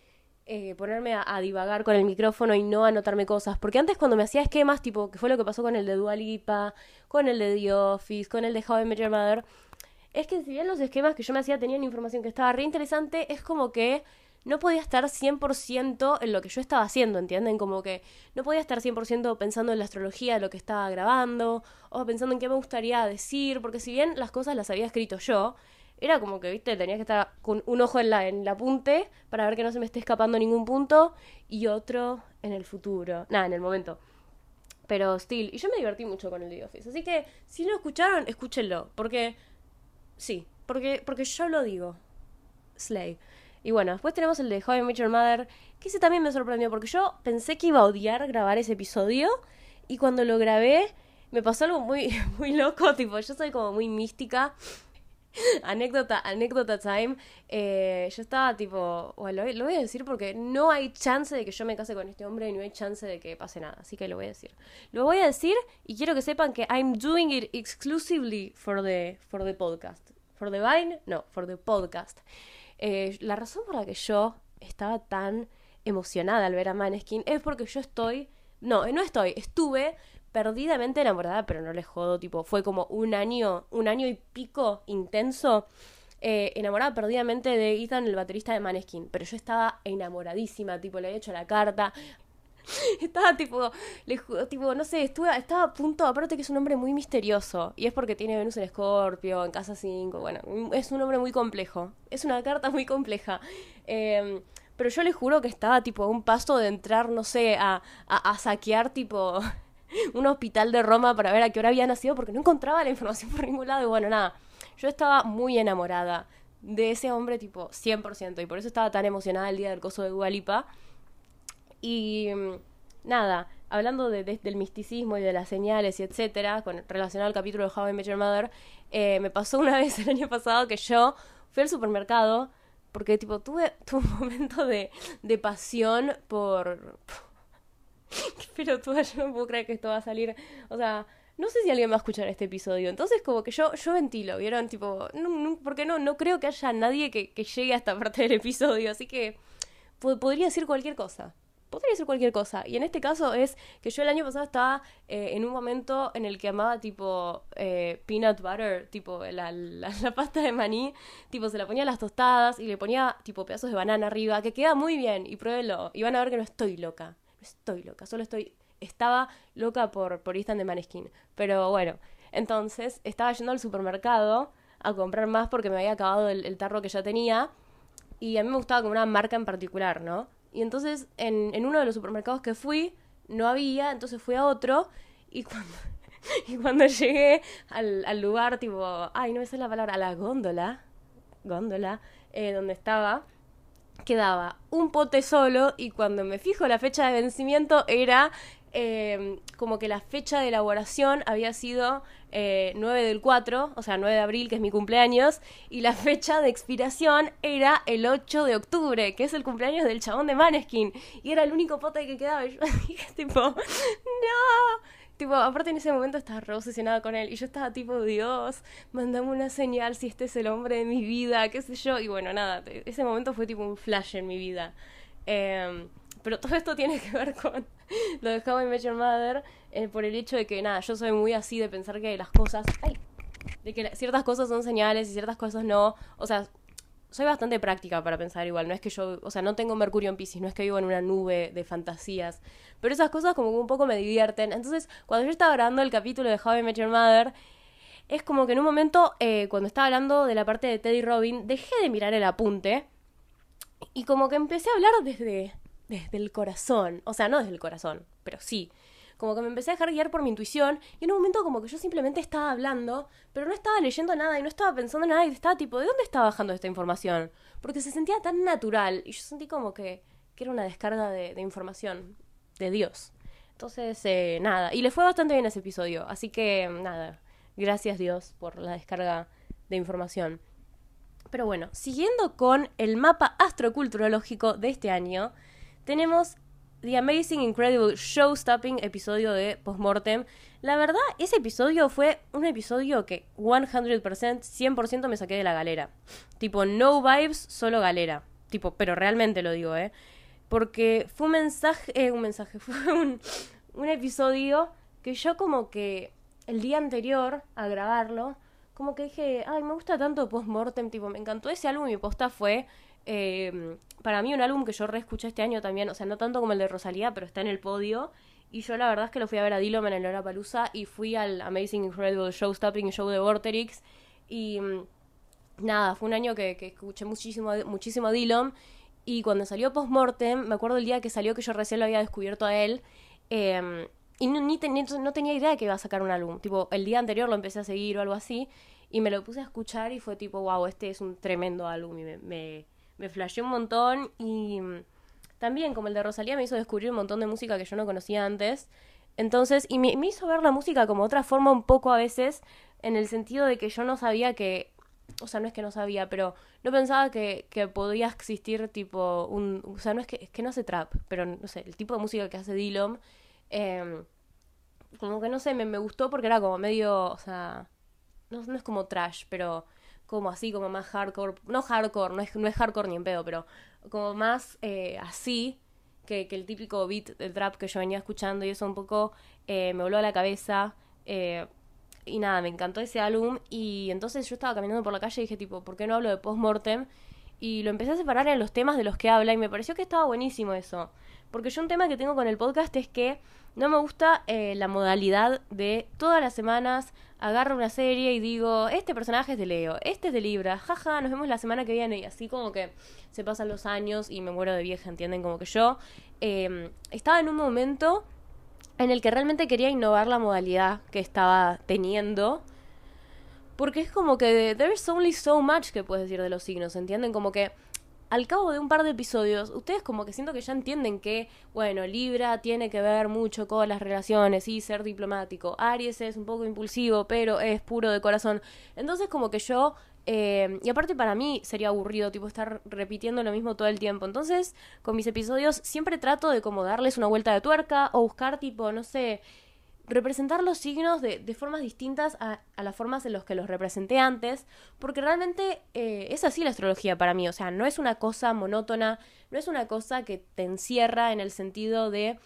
eh, ponerme a, divagar con el micrófono y no anotarme cosas. Porque antes cuando me hacía esquemas, tipo, que fue lo que pasó con el de Dualipa, con el de The Office, con el de How I Met Your Mother, es que si bien los esquemas que yo me hacía tenían información que estaba re interesante, es como que no podía estar 100% en lo que yo estaba haciendo, ¿entienden? Como que no podía estar 100% pensando en la astrología de lo que estaba grabando, o pensando en qué me gustaría decir, porque si bien las cosas las había escrito yo, era como que, viste, tenía que estar con un ojo en la, en la punte para ver que no se me esté escapando ningún punto y otro en el futuro. Nada, en el momento. Pero still, y yo me divertí mucho con el The Office. Así que, si no escucharon, escúchenlo. Porque, sí, porque, porque yo lo digo. Slay. Y bueno, después tenemos el de How I Met Your Mother, que ese también me sorprendió, porque yo pensé que iba a odiar grabar ese episodio, y cuando lo grabé, me pasó algo muy, [LAUGHS] muy loco, tipo, yo soy como muy mística, [LAUGHS] anécdota, anécdota time. Eh, yo estaba tipo, bueno, lo, voy a decir porque no hay chance de que yo me case con este hombre y no hay chance de que pase nada. Así que lo voy a decir. Lo voy a decir y quiero que sepan que I'm doing it exclusively for the, for the podcast. For the Vine, no, for the podcast. Eh, la razón por la que yo estaba tan emocionada al ver a Maneskin es porque yo estoy. No, no estoy, estuve perdidamente enamorada, pero no le jodo, tipo, fue como un año, un año y pico intenso. Eh, enamorada perdidamente de Ethan, el baterista de Maneskin, pero yo estaba enamoradísima, tipo, le había hecho la carta. [LAUGHS] estaba tipo, le, tipo, no sé, estuve, estaba a punto, aparte que es un hombre muy misterioso, y es porque tiene Venus en Escorpio, en casa 5, bueno, es un hombre muy complejo, es una carta muy compleja. Em, pero yo le juro que estaba tipo a un paso de entrar, no sé, a, a, a saquear tipo [LAUGHS] un hospital de Roma para ver a qué hora había nacido porque no encontraba la información por ningún lado. Y bueno, nada, yo estaba muy enamorada de ese hombre tipo 100% y por eso estaba tan emocionada el día del coso de Dualipa. Y mm, nada, hablando de, del misticismo y de las señales y etcétera, con, relacionado al capítulo de How I Met Your Mother, eh, me pasó una [LAUGHS] vez el año pasado que yo fui al supermercado porque tipo tuve, [LAUGHS] tuve un momento de, de pasión por [LAUGHS] pero tú yo no puedo creer que esto va a salir. O sea, no sé si alguien va a escuchar este episodio. Entonces, como que yo, yo ventilo, ¿vieron? Tipo, no, porque no, no creo que haya nadie que llegue a esta parte del episodio. Así que podría decir cualquier cosa. Podría decir cualquier cosa. Y en este caso es que yo el año pasado estaba eh, en un momento en el que amaba tipo eh, peanut butter, tipo la, la, [LAUGHS] pasta de maní, tipo se la ponía a las tostadas y le ponía tipo pedazos de banana arriba, que queda muy bien y pruébelo. Y van a ver que no estoy loca estoy loca, solo estoy, estaba loca por, por Instant de Maneskin. Pero bueno, entonces estaba yendo al supermercado a comprar más porque me había acabado el, tarro que ya tenía y a mí me gustaba como una marca en particular, ¿no? Y entonces en, en uno de los supermercados que fui no había, entonces fui a otro y cuando, [LAUGHS] y cuando llegué al, al lugar, tipo, ay, no me sé la palabra, a la góndola, góndola, eh, donde estaba, quedaba un pote solo y cuando me fijo la fecha de vencimiento era eh, como que la fecha de elaboración había sido eh, 9 del 4, o sea, 9 de abril, que es mi cumpleaños, y la fecha de expiración era el 8 de octubre, que es el cumpleaños del chabón de Maneskin, y era el único pote que quedaba, y yo [LAUGHS] dije, tipo, no, Tipo, aparte en ese momento estaba re obsesionada con él y yo estaba tipo, Dios, mandame una señal si este es el hombre de mi vida, qué sé yo. Y bueno, nada, ese momento fue tipo un flash en mi vida. Eh, pero todo esto tiene que ver con [LAUGHS] lo de How I Mother eh, por el hecho de que, nada, yo soy muy así de pensar que las cosas... ¡Ay! De que ciertas cosas son señales y ciertas cosas no. O sea, soy bastante práctica para pensar igual. No es que yo, o sea, no tengo Mercurio en Pisces, no es que vivo en una nube de fantasías. Pero esas cosas como que un poco me divierten. Entonces, cuando yo estaba grabando el capítulo de How I Mother, es como que en un momento, eh, cuando estaba hablando de la parte de Teddy Robin, dejé de mirar el apunte. Y como que empecé a hablar desde, desde el corazón. O sea, no desde el corazón, pero sí como que me empecé a dejar guiar por mi intuición y en un momento como que yo simplemente estaba hablando, pero no estaba leyendo nada y no estaba pensando nada y estaba tipo, ¿de dónde estaba bajando esta información? Porque se sentía tan natural y yo sentí como que, que era una descarga de, información de Dios. Entonces, eh, nada, y le fue bastante bien ese episodio, así que nada, gracias Dios por la descarga de información. Pero bueno, siguiendo con el mapa astroculturológico de este año, tenemos The Amazing Incredible Show Stopping episodio de Postmortem. La verdad, ese episodio fue un episodio que 100%, 100% me saqué de la galera. Tipo, no vibes, solo galera. Tipo, pero realmente lo digo, ¿eh? Porque fue un mensaje, eh, un mensaje, [LAUGHS] fue un, un episodio que yo como que el día anterior a grabarlo, como que dije, ay, me gusta tanto Postmortem, tipo, me encantó ese álbum y mi posta fue eh, para mí un álbum que yo reescuché este año también, o sea, no tanto como el de Rosalía, pero está en el podio. Y yo la verdad es que lo fui a ver a Dillom en el Palusa y fui al Amazing Incredible Show Stopping Show de Vorterix. Y mm, nada, fue un año que, escuché muchísimo, muchísimo Dillom. Y cuando salió Postmortem, me acuerdo el día que salió que yo recién lo había descubierto a él. Em, y no, ni no tenía idea de que iba a sacar un álbum. Tipo, el día anterior lo empecé a seguir o algo así. Y me lo puse a escuchar y fue tipo, wow, este es un tremendo álbum. Y me me flasheó un montón y mm, también como el de Rosalía me hizo descubrir un montón de música que yo no conocía antes. Entonces, y me, hizo ver la música como otra forma un poco a veces, en el sentido de que yo no sabía que, o sea, no es que no sabía, pero no pensaba que, que podía existir tipo un, o sea, no es que, es que no hace trap, pero no sé, el tipo de música que hace Dillom, eh, como que no sé, me, me gustó porque era como medio, o sea, no, no es como trash, pero como así, como más hardcore, no hardcore, no es, no es hardcore ni en pedo, pero como más eh, así que, que, el típico beat del trap que yo venía escuchando y eso un poco eh, me voló a la cabeza. Eh, y nada, me encantó ese álbum y entonces yo estaba caminando por la calle y dije tipo, ¿por qué no hablo de postmortem? Y lo empecé a separar en los temas de los que habla y me pareció que estaba buenísimo eso. Porque yo un tema que tengo con el podcast es que no me gusta la modalidad de todas las semanas agarro una serie y digo, este personaje es de Leo, este es de Libra, jaja, nos vemos la semana que viene y así como que se pasan los años y me muero de vieja, ¿entienden? Como que yo em, estaba en un momento en el que realmente quería innovar la modalidad que estaba teniendo. Porque es como que there's only so much que puedes decir de los signos, ¿entienden? Como que al cabo de un par de episodios, ustedes como que siento que ya entienden que, bueno, Libra tiene que ver mucho con las relaciones y ser diplomático. Aries es un poco impulsivo, pero es puro de corazón. Entonces como que yo... Eh, y aparte para mí sería aburrido, tipo, estar repitiendo lo mismo todo el tiempo. Entonces, con mis episodios siempre trato de como darles una vuelta de tuerca o buscar, tipo, no sé, representar los signos de, de formas distintas a, a, las formas en las que los representé antes, porque realmente eh, es así la astrología para mí, o sea, no es una cosa monótona, no es una cosa que te encierra en el sentido de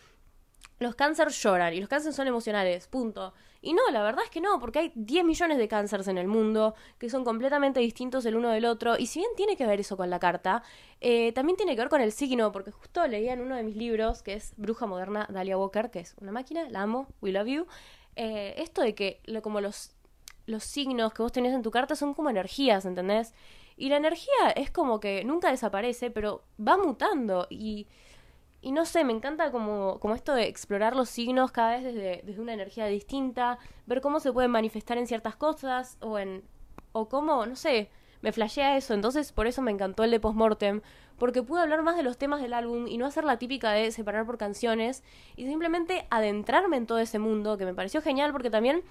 los cánceres lloran y los cánceres son emocionales, punto. Y no, la verdad es que no, porque hay 10 millones de cánceres en el mundo que son completamente distintos el uno del otro. Y si bien tiene que ver eso con la carta, eh, también tiene que ver con el signo, porque justo leía en uno de mis libros, que es Bruja Moderna, Dalia Walker, que es una máquina, la amo, we love you. Eh, esto de que como los, los signos que vos tenés en tu carta son como energías, ¿entendés? Y la energía es como que nunca desaparece, pero va mutando y y no sé, me encanta como, como esto de explorar los signos cada vez desde, desde una energía distinta, ver cómo se pueden manifestar en ciertas cosas o en o cómo, no sé, me flashea eso, entonces por eso me encantó el de Postmortem, porque pude hablar más de los temas del álbum y no hacer la típica de separar por canciones y simplemente adentrarme en todo ese mundo, que me pareció genial porque también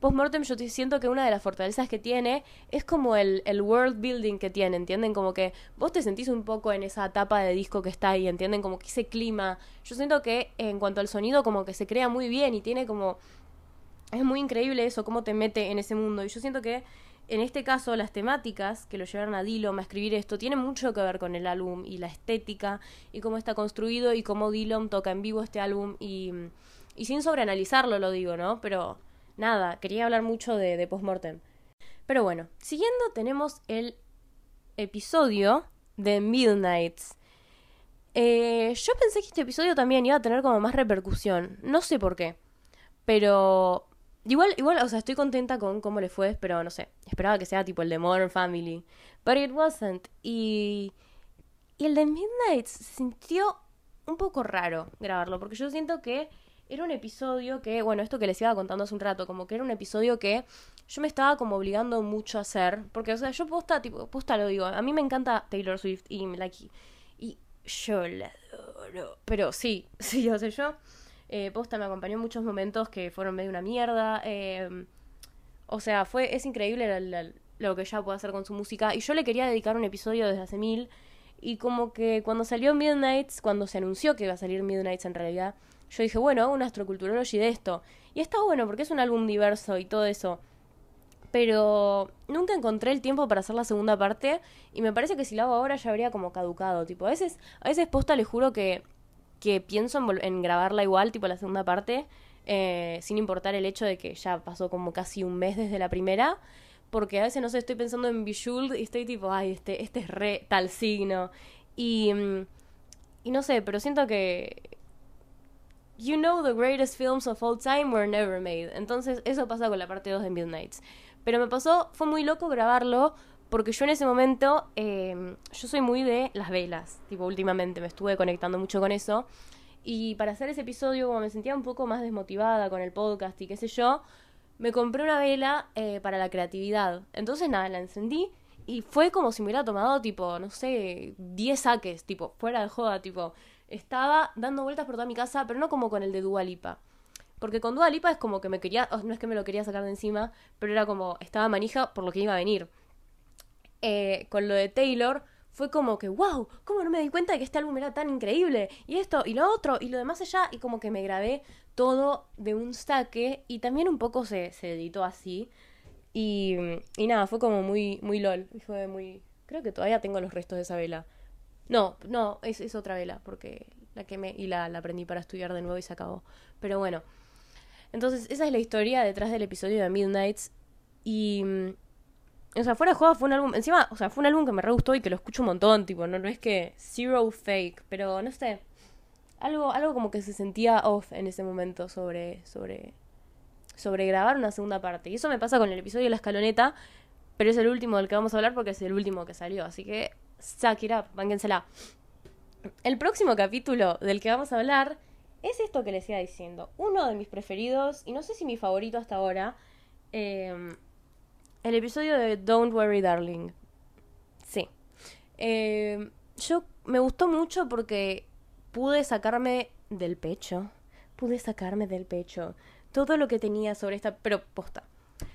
Postmortem yo siento que una de las fortalezas que tiene es como el, el world building que tiene, ¿entienden? Como que vos te sentís un poco en esa etapa de disco que está ahí, ¿entienden? Como que ese clima. Yo siento que en cuanto al sonido como que se crea muy bien y tiene como... Es muy increíble eso, cómo te mete en ese mundo. Y yo siento que en este caso las temáticas que lo llevaron a Dillon a escribir esto tienen mucho que ver con el álbum y la estética y cómo está construido y cómo Dillon toca en vivo este álbum y, y sin sobreanalizarlo lo digo, ¿no? Pero nada, quería hablar mucho de, de Postmortem. Pero bueno, siguiendo tenemos el episodio de Midnights. Eh, yo pensé que este episodio también iba a tener como más repercusión. No sé por qué. Pero. Igual, igual, o sea, estoy contenta con cómo le fue, pero no sé. Esperaba que sea tipo el de Modern Family. But it wasn't. Y. Y el de Midnights se sintió un poco raro grabarlo. Porque yo siento que era un episodio que, bueno, esto que les iba contando hace un rato, como que era un episodio que yo me estaba como obligando mucho a hacer, porque, o sea, yo posta, tipo, posta lo digo, a mí me encanta Taylor Swift y me like, y yo la adoro, pero sí, [LAUGHS] sí, o sea, yo, eh, posta me acompañó en muchos momentos que fueron medio una mierda, eh, o sea, fue, es increíble lo que ella puede hacer con su música, y yo le quería dedicar un episodio desde hace mil, y como que cuando salió Midnights, cuando se anunció que iba a salir Midnights en realidad, yo dije, bueno, hago un astroculturology de esto. Y está bueno porque es un álbum diverso y todo eso. Pero nunca encontré el tiempo para hacer la segunda parte y me parece que si lo hago ahora ya habría como caducado. Tipo, a veces, a veces posta le juro que, que pienso en, grabarla igual, tipo la segunda parte, eh, sin importar el hecho de que ya pasó como casi un mes desde la primera. Porque a veces, no sé, estoy pensando en Bijul y estoy tipo, ay, este, este es re tal signo. Y, mm, y no sé, pero siento que, You know the greatest films of all time were never made. Entonces, eso pasa con la parte 2 de Midnights. Pero me pasó, fue muy loco grabarlo, porque yo en ese momento, em, yo soy muy de las velas. Tipo, últimamente me estuve conectando mucho con eso. Y para hacer ese episodio, como me sentía un poco más desmotivada con el podcast y qué sé yo, me compré una vela eh, para la creatividad. Entonces, nada, la encendí y fue como si me hubiera tomado, tipo, no sé, 10 saques, tipo, fuera de joda, tipo estaba dando vueltas por toda mi casa, pero no como con el de Dualipa. Porque con Dualipa es como que me quería, no es que me lo quería sacar de encima, pero era como, estaba manija por lo que iba a venir. Eh, con lo de Taylor fue como que, wow, ¿cómo no me di cuenta de que este álbum era tan increíble? Y esto, y lo otro, y lo demás allá, y como que me grabé todo de un saque, y también un poco se, se editó así. Y, y nada, fue como muy, muy lol. Fue muy. Creo que todavía tengo los restos de esa vela. No, no, es, otra vela, porque la quemé y la, la aprendí para estudiar de nuevo y se acabó. Pero bueno. Entonces, esa es la historia detrás del episodio de Midnights. Y. Mm, o sea, fuera de juego fue un álbum. Encima, o sea, fue un álbum que me re gustó y que lo escucho un montón. Tipo, no, no es que. Zero fake. Pero no sé. Algo, algo como que se sentía off en ese momento sobre. sobre. sobre grabar una segunda parte. Y eso me pasa con el episodio de la escaloneta. Pero es el último del que vamos a hablar porque es el último que salió. Así que Suck it up, El próximo capítulo del que vamos a hablar es esto que les iba diciendo. Uno de mis preferidos, y no sé si mi favorito hasta ahora, em, el episodio de Don't Worry Darling. Sí. Em, yo me gustó mucho porque pude sacarme del pecho. Pude sacarme del pecho todo lo que tenía sobre esta... Pero posta.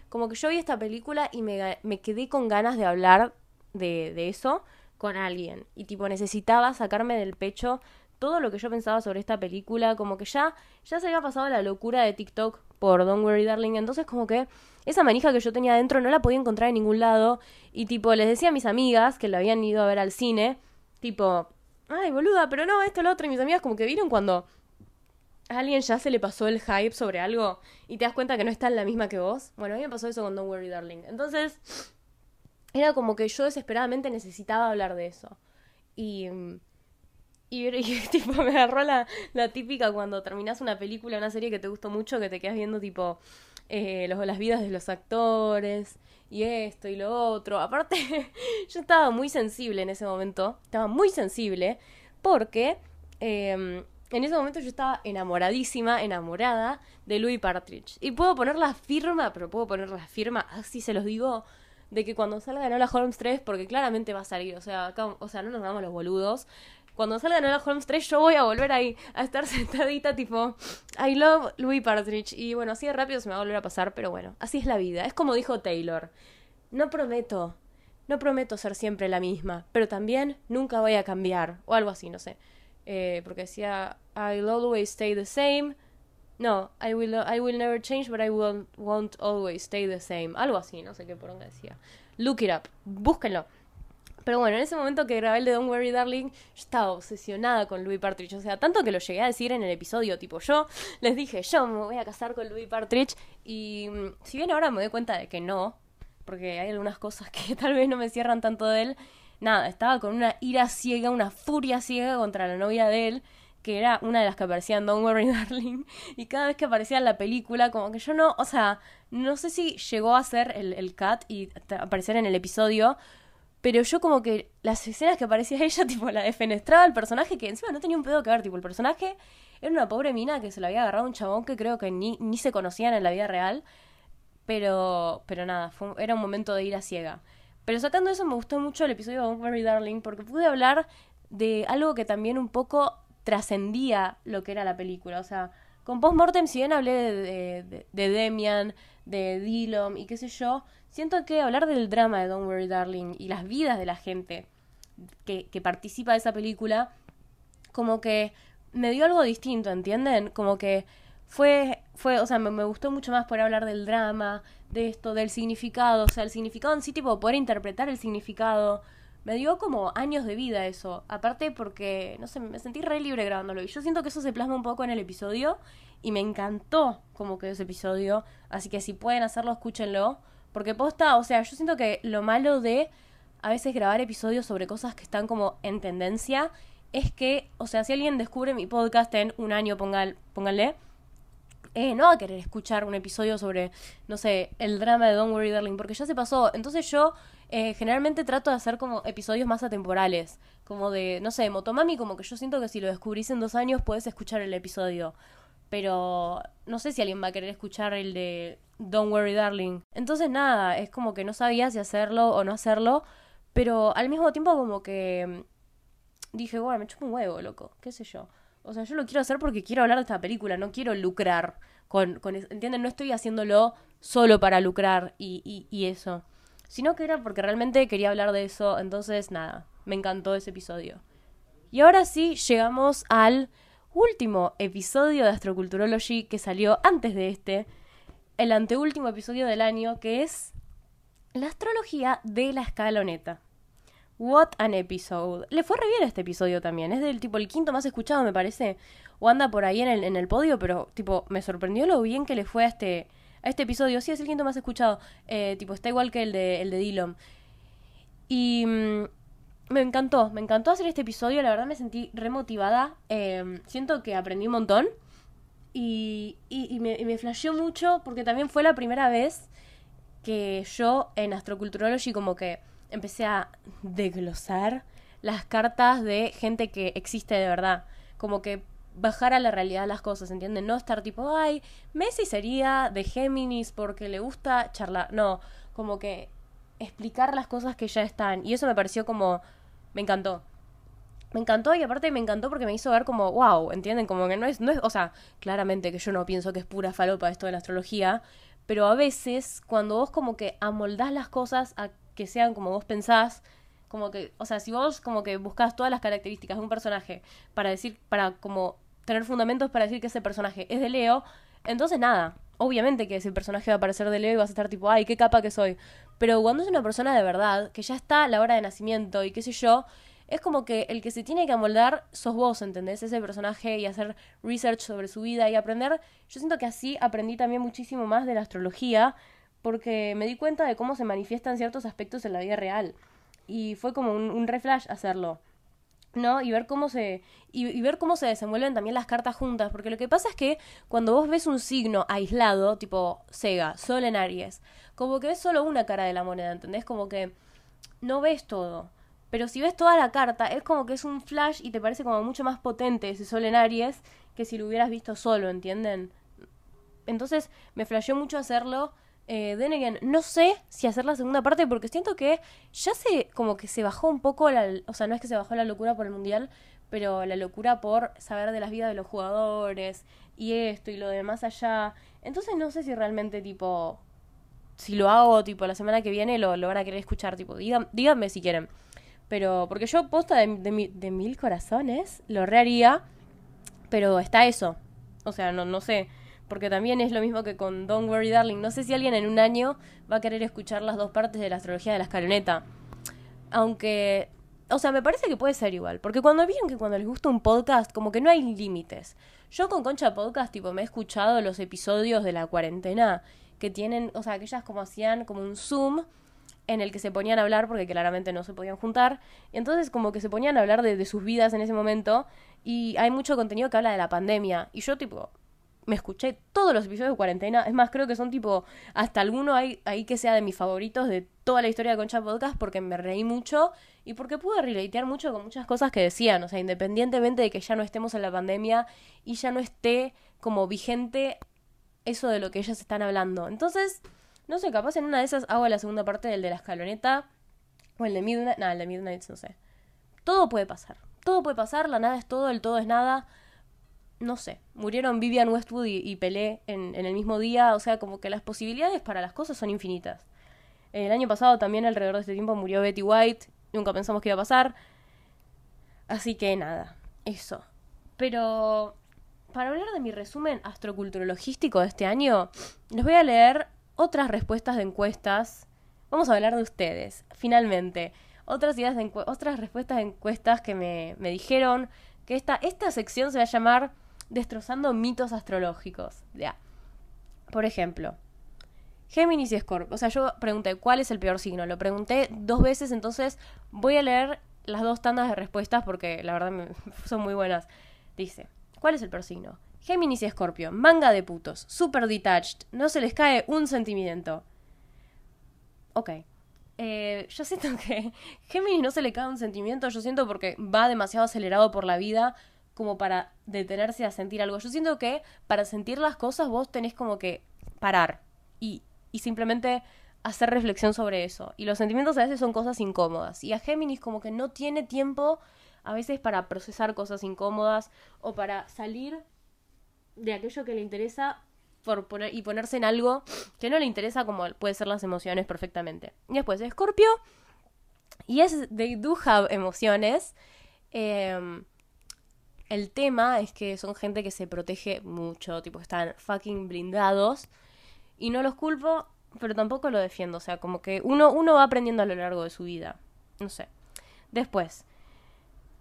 Como que yo vi esta película y me, me quedé con ganas de hablar de, de eso con alguien. Y tipo, necesitaba sacarme del pecho todo lo que yo pensaba sobre esta película, como que ya, ya se había pasado la locura de TikTok por Don't Worry Darling, entonces como que esa manija que yo tenía adentro no la podía encontrar en ningún lado, y tipo, les decía a mis amigas que la habían ido a ver al cine, tipo, ay boluda, pero no, esto, lo otro, y mis amigas como que vieron cuando a alguien ya se le pasó el hype sobre algo y te das cuenta que no está en la misma que vos. Bueno, a mí me pasó eso con Don't Worry Darling. Entonces, era como que yo desesperadamente necesitaba hablar de eso. Y, y, [LAUGHS] tipo, me agarró la, la, típica cuando terminas una película, una serie que te gustó mucho, que te quedas viendo tipo eh, los, las vidas de los actores y esto y lo otro. Aparte, [LAUGHS] yo estaba muy sensible en ese momento, estaba muy sensible porque em, en ese momento yo estaba enamoradísima, enamorada de Louis Partridge. Y puedo poner la firma, pero puedo poner la firma, así se los digo, de que cuando salga Nola Holmes 3, porque claramente va a salir, o sea, o sea, no nos damos los boludos. Cuando salga Nola Holmes 3, yo voy a volver ahí a estar [LAUGHS] sentadita, tipo, I love Louis Partridge. Y bueno, así de rápido se me va a volver a pasar, pero bueno, así es la vida. Es como dijo Taylor: No prometo, no prometo ser siempre la misma, pero también nunca voy a cambiar, o algo así, no sé. Eh, porque decía, I'll always stay the same. No, I will, I will never change, but I won't, won't always stay the same. Algo así, no sé qué por dónde decía. Look it up, búsquenlo. Pero bueno, en ese momento que grabé el de Don't Worry Darling, yo estaba obsesionada con Louis Partridge. O sea, tanto que lo llegué a decir en el episodio, tipo, yo les dije, yo me voy a casar con Louis Partridge. Y mm, si bien ahora me doy cuenta de que no, porque hay algunas cosas que [LAUGHS] tal vez no me cierran tanto de él, nada, estaba con una ira ciega, una furia ciega contra la novia de él, que era una de las que aparecía en Don't Worry [LAUGHS] Darling, y cada vez que aparecía en la película, como que yo no, o sea, no sé si llegó a ser el, el cat y aparecer en el episodio, pero yo como que las escenas que aparecía [LAUGHS] ella, tipo, la defenestraba al personaje, que encima no tenía un pedo que ver, tipo, el personaje era una pobre mina que se la había agarrado un chabón que creo que ni, ni se conocían en la vida real, pero, pero nada, era un momento de ira ciega. Pero sacando eso, me gustó mucho el episodio de Don't Worry Darling porque pude hablar de algo que también un poco trascendía lo que era la película. O sea, con Postmortem, si bien hablé de, de, Demian, de Dillon y qué sé yo, siento que hablar del drama de Don't Worry Darling y las vidas de la gente que, que participa de esa película, como que me dio algo distinto, ¿entienden? Como que fue, fue, o sea, me, gustó mucho más poder hablar del drama, de esto, del significado, o sea, el significado en sí, tipo, poder interpretar el significado. Me dio como años de vida eso. Aparte porque, no sé, me sentí re libre grabándolo. Y yo siento que eso se plasma un poco en el episodio. Y me encantó como quedó ese episodio. Así que si pueden hacerlo, escúchenlo. Porque posta, o sea, yo siento que lo malo de a veces grabar episodios sobre cosas que están como en tendencia es que, o sea, si alguien descubre mi podcast en un año, pónganle eh, no va a querer escuchar un episodio sobre, no sé, el drama de Don't Worry Darling, porque ya se pasó. Entonces yo eh, generalmente trato de hacer como episodios más atemporales, como de, no sé, Motomami, como que yo siento que si lo descubrís en dos años puedes escuchar el episodio. Pero no sé si alguien va a querer escuchar el de Don't Worry Darling. Entonces nada, es como que no sabía si hacerlo o no hacerlo, pero al mismo tiempo como que dije, bueno, me chupo un huevo, loco, qué sé yo. O sea, yo lo quiero hacer porque quiero hablar de esta película, no quiero lucrar con, con ¿entienden? No estoy haciéndolo solo para lucrar y, y, y eso. Sino que era porque realmente quería hablar de eso, entonces nada, me encantó ese episodio. Y ahora sí, llegamos al último episodio de Astroculturology que salió antes de este, el anteúltimo episodio del año, que es la astrología de la escaloneta. What an episode. Le fue re bien este episodio también. Es del tipo el quinto más escuchado, me parece. O anda por ahí en el, en el podio, pero tipo, me sorprendió lo bien que le fue a este, este episodio. Sí, es el quinto más escuchado. Eh, tipo, está igual que el de, el de Dillon. Y mm, me encantó, me encantó hacer este episodio. La verdad me sentí remotivada. Em, siento que aprendí un montón. Y, y, me, y me flasheó mucho porque también fue la primera vez que yo en Astroculturology como que empecé a desglosar las cartas de gente que existe de verdad. Como que bajar a la realidad las cosas, ¿entienden? No estar tipo, ay, Messi sería de Géminis porque le gusta charlar. No, como que explicar las cosas que ya están. Y eso me pareció como, me encantó. Me encantó y aparte me encantó porque me hizo ver como, wow, ¿entienden? Como que no es, no es, o sea, claramente que yo no pienso que es pura falopa esto de la astrología, pero a veces cuando vos como que amoldás las cosas a que sean como vos pensás, como que, o sea, si vos como que buscas todas las características de un personaje para decir, para como tener fundamentos para decir que ese personaje es de Leo, entonces nada, obviamente que ese personaje va a parecer de Leo y vas a estar tipo, ay, qué capa que soy. Pero cuando es una persona de verdad, que ya está a la hora de nacimiento y qué sé yo, es como que el que se tiene que amoldar sos vos, ¿entendés? Ese personaje y hacer research sobre su vida y aprender. Yo siento que así aprendí también muchísimo más de la astrología porque me di cuenta de cómo se manifiestan ciertos aspectos en la vida real. Y fue como un, un reflash hacerlo. ¿no? Y ver cómo se y, ver cómo se desenvuelven también las cartas juntas, porque lo que pasa es que cuando vos ves un signo aislado, tipo Sega, Sol en Aries, como que ves solo una cara de la moneda, ¿entendés? Como que no ves todo. Pero si ves toda la carta, es como que es un flash y te parece como mucho más potente ese Sol en Aries que si lo hubieras visto solo, ¿entienden? Entonces me flasheó mucho hacerlo Eh, no sé si hacer la segunda parte porque siento que ya se como que se bajó un poco la, o sea, no es que se bajó la locura por el mundial, pero la locura por saber de las vidas de los jugadores y esto y lo demás allá. Entonces no sé si realmente tipo si lo hago tipo la semana que viene lo, lo van a querer escuchar, tipo, díganme si quieren. Pero, porque yo posta de, de, mil corazones, lo reharía, pero está eso. O sea, no, no sé. Porque también es lo mismo que con Don't Worry Darling. No sé si alguien en un año va a querer escuchar las dos partes de la astrología de la escaloneta. Aunque o sea, me parece que puede ser igual. Porque cuando vieron que cuando les gusta un podcast, como que no hay límites. Yo con Concha Podcast, tipo, me he escuchado los episodios de la cuarentena que tienen, o sea, que ellas como hacían como un Zoom en el que se ponían a hablar porque claramente no se podían juntar. Entonces como que se ponían a hablar de sus vidas en ese momento. Y hay mucho contenido que habla de la pandemia. Y yo, tipo, me escuché todos los episodios de cuarentena. Es más, creo que son tipo, hasta alguno hay ahí que sea de mis favoritos de toda la historia de Concha Podcast porque me reí mucho y porque pude relatear mucho con muchas cosas que decían. O sea, independientemente de que ya no estemos en la pandemia y ya no esté como vigente eso de lo que ellas están hablando. Entonces, no sé, capaz en una de esas hago la segunda parte del de la escaloneta o el de Midnight. No, el de Midnight no sé. Todo puede pasar. Todo puede pasar, la nada es todo, el todo es nada no sé, murieron Vivian Westwood y, Pelé en, el mismo día, o sea, como que las posibilidades para las cosas son infinitas. El año pasado también alrededor de este tiempo murió Betty White, nunca pensamos que iba a pasar. Así que nada, eso. Pero para hablar de mi resumen astroculturologístico de este año, les voy a leer otras respuestas de encuestas. Vamos a hablar de ustedes, finalmente. Otras, ideas de otras respuestas de encuestas que me, me dijeron que esta, esta sección se va a llamar destrozando mitos astrológicos. Ya. Por ejemplo, Géminis y Scorpio. O sea, yo pregunté cuál es el peor signo. Lo pregunté dos veces, entonces voy a leer las dos tandas de respuestas porque la verdad [LAUGHS] son muy buenas. Dice, ¿cuál es el peor signo? Géminis y Scorpio, manga de putos, super detached, no se les cae un sentimiento. Ok. Eh, yo siento [LAUGHS] que Géminis no se le cae un sentimiento, yo siento porque va demasiado acelerado por la vida, como para detenerse a sentir algo. Yo siento que para sentir las cosas vos tenés como que parar y, y simplemente hacer reflexión sobre eso. Y los sentimientos a veces son cosas incómodas. Y a Géminis como que no tiene tiempo a veces para procesar cosas incómodas o para salir de aquello que le interesa y ponerse en algo que no le interesa como puede ser las emociones perfectamente. Y después Escorpio. Y es, they do have emociones. Eh, el tema es que son gente que se protege mucho, tipo, están fucking blindados. Y no los culpo, pero tampoco lo defiendo. O sea, como que uno, uno va aprendiendo a lo largo de su vida. No sé. Después,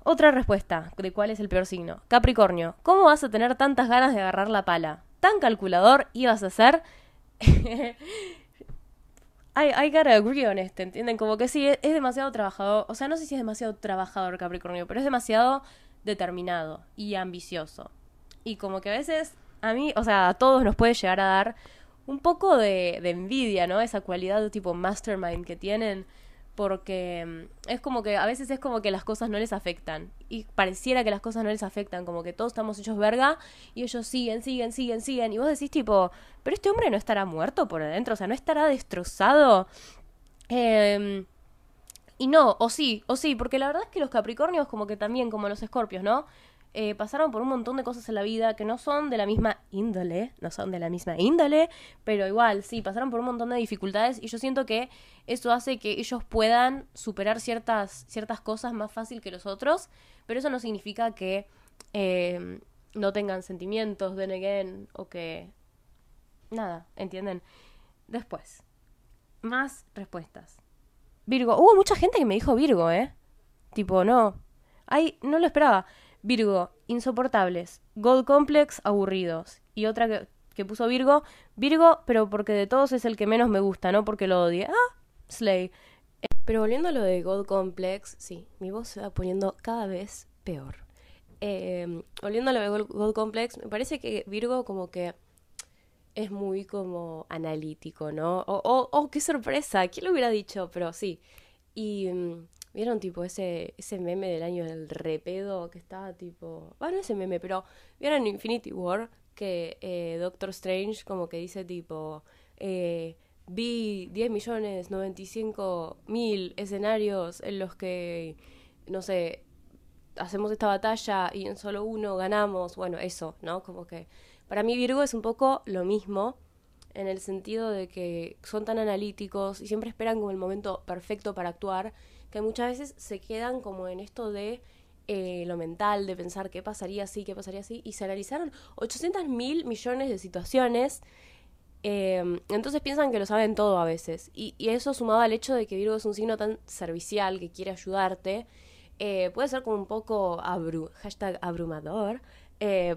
otra respuesta de cuál es el peor signo. Capricornio, ¿cómo vas a tener tantas ganas de agarrar la pala? ¿Tan calculador ibas a ser? [LAUGHS] I, I gotta agree on este, ¿entienden? Como que sí, es demasiado trabajador. O sea, no sé si es demasiado trabajador Capricornio, pero es demasiado determinado y ambicioso. Y como que a veces a mí, o sea, a todos nos puede llegar a dar un poco de, de envidia, ¿no? Esa cualidad de tipo mastermind que tienen, porque mm, es como que a veces es como que las cosas no les afectan. Y pareciera que las cosas no les afectan, como que todos estamos hechos verga y ellos siguen, siguen, siguen, siguen. Y vos decís tipo, pero este hombre no estará muerto por adentro, o sea, no estará destrozado. Eh, y no, o sí, o sí, porque la verdad es que los Capricornios, como que también, como los Escorpios, ¿no? Eh, pasaron por un montón de cosas en la vida que no son de la misma índole, no son de la misma índole, pero igual, sí, pasaron por un montón de dificultades y yo siento que eso hace que ellos puedan superar ciertas, ciertas cosas más fácil que los otros, pero eso no significa que eh, no tengan sentimientos, de again, o que... Nada, ¿entienden? Después, más respuestas. Virgo. Hubo mucha gente que me dijo Virgo, ¿eh? Tipo, no. Ay, no lo esperaba. Virgo, insoportables. Gold Complex, aburridos. Y otra que, que puso Virgo, Virgo, pero porque de todos es el que menos me gusta, no porque lo odie. Ah, Slay. Pero volviendo a lo de Gold Complex, sí, mi voz se va poniendo cada vez peor. Eh, volviendo a lo de Gold Complex, me parece que Virgo como que es muy como analítico, ¿no? Oh, oh, oh, qué sorpresa, ¿quién lo hubiera dicho? Pero sí. Y mm, vieron tipo ese, ese meme del año del repedo que estaba tipo... Bueno, ese meme, pero vieron Infinity War que eh, Doctor Strange como que dice tipo... Eh, vi 10 millones 95 mil escenarios en los que, no sé, hacemos esta batalla y en solo uno ganamos, bueno, eso, ¿no? Como que para mí Virgo es un poco lo mismo en el sentido de que son tan analíticos y siempre esperan como el momento perfecto para actuar, que muchas veces se quedan como en esto de eh, lo mental, de pensar qué pasaría así, qué pasaría así, y se analizaron 800 mil millones de situaciones. Eh, entonces piensan que lo saben todo a veces. Y, eso sumado al hecho de que Virgo es un signo tan servicial que quiere ayudarte, eh, puede ser como un poco hashtag abrumador.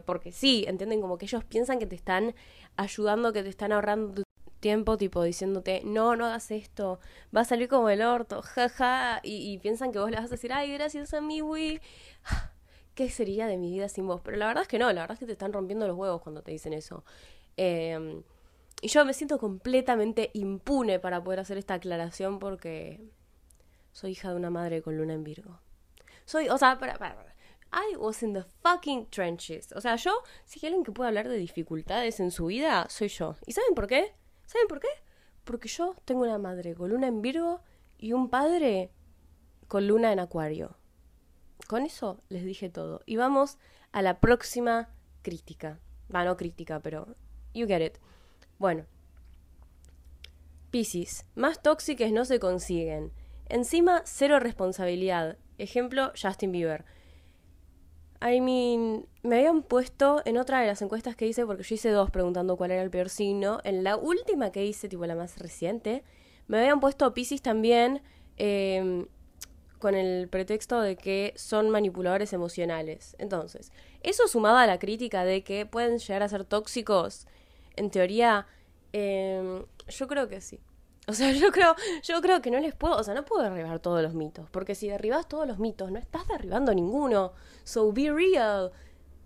Porque sí, entienden como que ellos piensan que te están ayudando, que te están ahorrando tiempo, tipo diciéndote, no, no hagas esto, va a salir como el orto, [LAUGHS] jaja, y, piensan que vos le vas a decir, ay, gracias a mí, güey, ¿qué sería de mi vida sin vos? Pero la verdad es que no, la verdad es que te están rompiendo los huevos cuando te dicen eso. Em, y yo me siento completamente impune para poder hacer esta aclaración porque soy hija de una madre con luna en Virgo. Soy, o sea, para, para, para. I was in the fucking trenches. O sea, yo, si hay alguien que puede hablar de dificultades en su vida, soy yo. ¿Y saben por qué? ¿Saben por qué? Porque yo tengo una madre con luna en Virgo y un padre con luna en Acuario. Con eso les dije todo. Y vamos a la próxima crítica. Va, no crítica, pero you get it. Bueno. Piscis. Más tóxicas no se consiguen. Encima, cero responsabilidad. Ejemplo, Justin Bieber. I me habían puesto en otra de las encuestas que hice, porque yo hice dos preguntando cuál era el peor signo. En la última que hice, tipo la más reciente, me habían puesto Pisces también, em, con el pretexto de que son manipuladores emocionales. Entonces, eso sumado a la crítica de que pueden llegar a ser tóxicos, en teoría, em, yo creo que sí. O sea, [LAUGHS] yo creo, yo creo que no les puedo, o sea, no puedo derribar todos los mitos, porque si derribas todos los mitos, no estás derribando ninguno. So be real.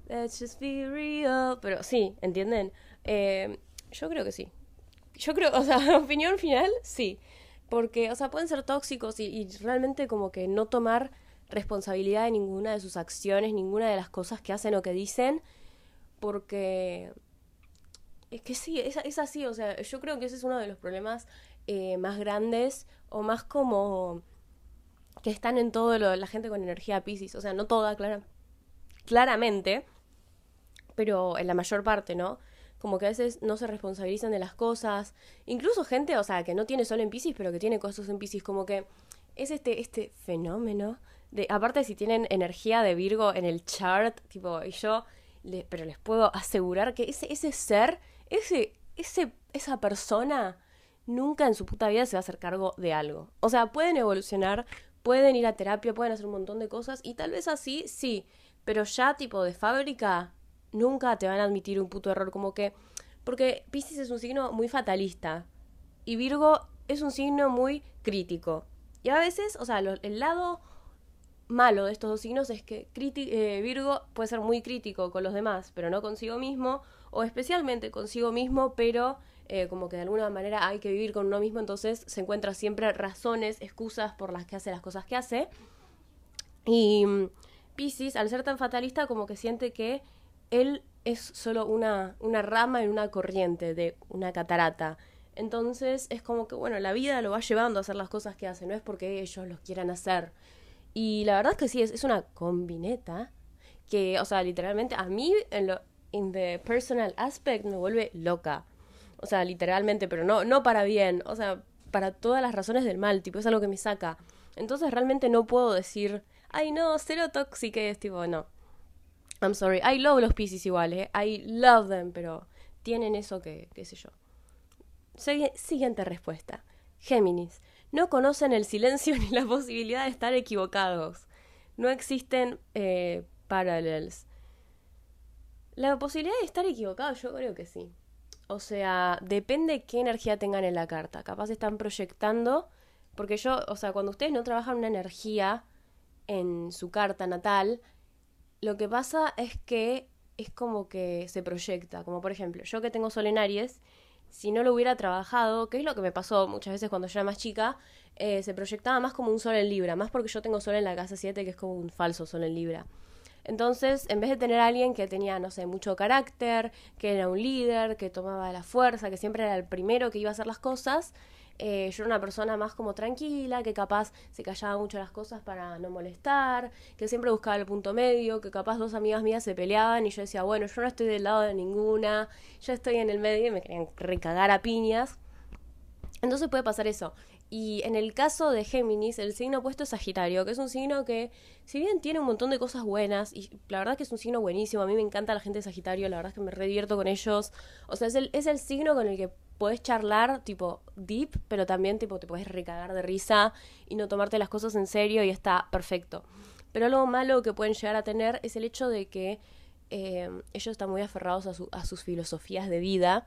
Let's just be real. Pero sí, ¿entienden? Eh, yo creo que sí. Yo creo, o sea, [LAUGHS] opinión final, sí. Porque, o sea, pueden ser tóxicos y, y realmente como que no tomar responsabilidad de ninguna de sus acciones, ninguna de las cosas que hacen o que dicen, porque es que sí, es, es, así, o sea, yo creo que ese es uno de los problemas eh, más grandes o más como que están en todo lo, la gente con energía Pisces, o sea, no toda, clara, claramente, pero en la mayor parte, ¿no? Como que a veces no se responsabilizan de las cosas, incluso gente, o sea, que no tiene solo en Pisces, pero que tiene cosas en Pisces, como que es este, este fenómeno de, aparte si tienen energía de Virgo en el chart, tipo, y yo, pero les puedo asegurar que ese, ese ser, ese, ese, esa persona nunca en su puta vida se va a hacer cargo de algo. O sea, pueden evolucionar, pueden ir a terapia, pueden hacer un montón de cosas y tal vez así, sí, pero ya tipo de fábrica, nunca te van a admitir un puto error como que... Porque Pisces es un signo muy fatalista y Virgo es un signo muy crítico. Y a veces, o sea, el lado malo de estos dos signos es que eh, Virgo puede ser muy crítico con los demás, pero no consigo mismo, o especialmente consigo mismo, pero eh, como que de alguna manera hay que vivir con uno mismo, entonces se encuentra siempre razones, excusas por las que hace las cosas que hace. Y mm, Pisces, al ser tan fatalista, como que siente que él es solo una, una rama en una corriente de una catarata. Entonces es como que, bueno, la vida lo va llevando a hacer las cosas que hace, no es porque ellos los quieran hacer. Y la verdad es que sí, es, es una combineta que, o sea, literalmente a mí, en lo, in the personal aspect, me vuelve loca. O sea, literalmente, pero no, no para bien. O sea, para todas las razones del mal, tipo, es algo que me saca. Entonces realmente no puedo decir, ay no, cero es tipo, no. I'm sorry, I love los Pisces igual, eh. I love them, pero tienen eso que, qué sé yo. Siguiente respuesta. Géminis. No conocen el silencio [LAUGHS] ni la posibilidad de estar equivocados. No existen eh, parallels. La posibilidad de estar equivocados, yo creo que sí. O sea, depende qué energía tengan en la carta. Capaz están proyectando, porque yo, o sea, cuando ustedes no trabajan una energía en su carta natal, lo que pasa es que es como que se proyecta. Como por ejemplo, yo que tengo Sol en Aries, si no lo hubiera trabajado, que es lo que me pasó muchas veces cuando yo era más chica, eh, se proyectaba más como un Sol en Libra, más porque yo tengo Sol en la casa 7, que es como un falso Sol en Libra. Entonces, en vez de tener a alguien que tenía, no sé, mucho carácter, que era un líder, que tomaba la fuerza, que siempre era el primero que iba a hacer las cosas, eh, yo era una persona más como tranquila, que capaz se callaba mucho las cosas para no molestar, que siempre buscaba el punto medio, que capaz dos amigas mías se peleaban y yo decía, bueno, yo no estoy del lado de ninguna, yo estoy en el medio y me querían recagar a piñas. Entonces puede pasar eso. Y en el caso de Géminis, el signo opuesto es Sagitario, que es un signo que, si bien tiene un montón de cosas buenas, y la verdad que es un signo buenísimo, a mí me encanta la gente de Sagitario, la verdad es que me redivierto con ellos. O sea, es el, es el signo con el que puedes charlar, tipo, deep, pero también, tipo, te puedes recagar de risa y no tomarte las cosas en serio y está perfecto. Pero algo malo que pueden llegar a tener es el hecho de que eh, ellos están muy aferrados a, su, a sus filosofías de vida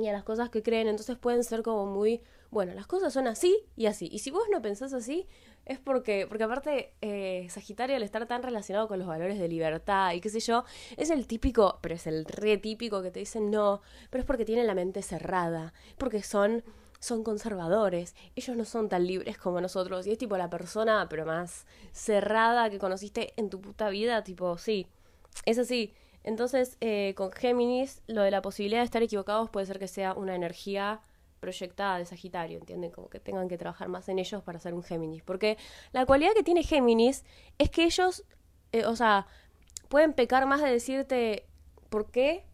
y a las cosas que creen, entonces pueden ser como muy, bueno, las cosas son así y así. Y si vos no pensás así, es porque, porque aparte eh, Sagitario al estar tan relacionado con los valores de libertad y qué sé yo, es el típico, pero es el re típico que te dicen no, pero es porque tienen la mente cerrada, porque son son conservadores, ellos no son tan libres como nosotros y es tipo la persona pero más cerrada que conociste en tu puta vida, tipo, sí, es así. Entonces, eh, con Géminis, lo de la posibilidad de estar equivocados puede ser que sea una energía proyectada de Sagitario, ¿entienden? Como que tengan que trabajar más en ellos para ser un Géminis. Porque la cualidad que tiene Géminis es que ellos, eh, o sea, pueden pecar más de decirte por qué.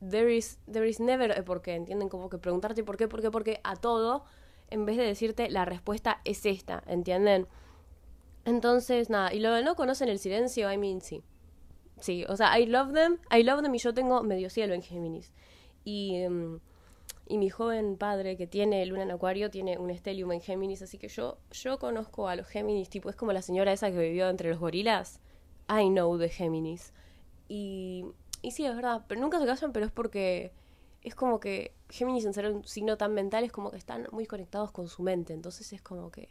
There is, there is never a por qué, ¿entienden? Como que preguntarte por qué, por qué, por qué a todo, en vez de decirte la respuesta es esta, ¿entienden? Entonces, nada, y lo de no conocen el silencio, I mean, sí. Sí, o sea, I love them, I love them y yo tengo medio cielo en Géminis. Y, em, y mi joven padre que tiene luna en acuario tiene un estelium en Géminis, así que yo, yo conozco a los Géminis, tipo, es como la señora esa que vivió entre los gorilas. I know the Géminis. Y, y sí, es verdad, pero nunca se casan, pero es porque es como que Géminis en ser un signo tan mental es como que están muy conectados con su mente, entonces es como que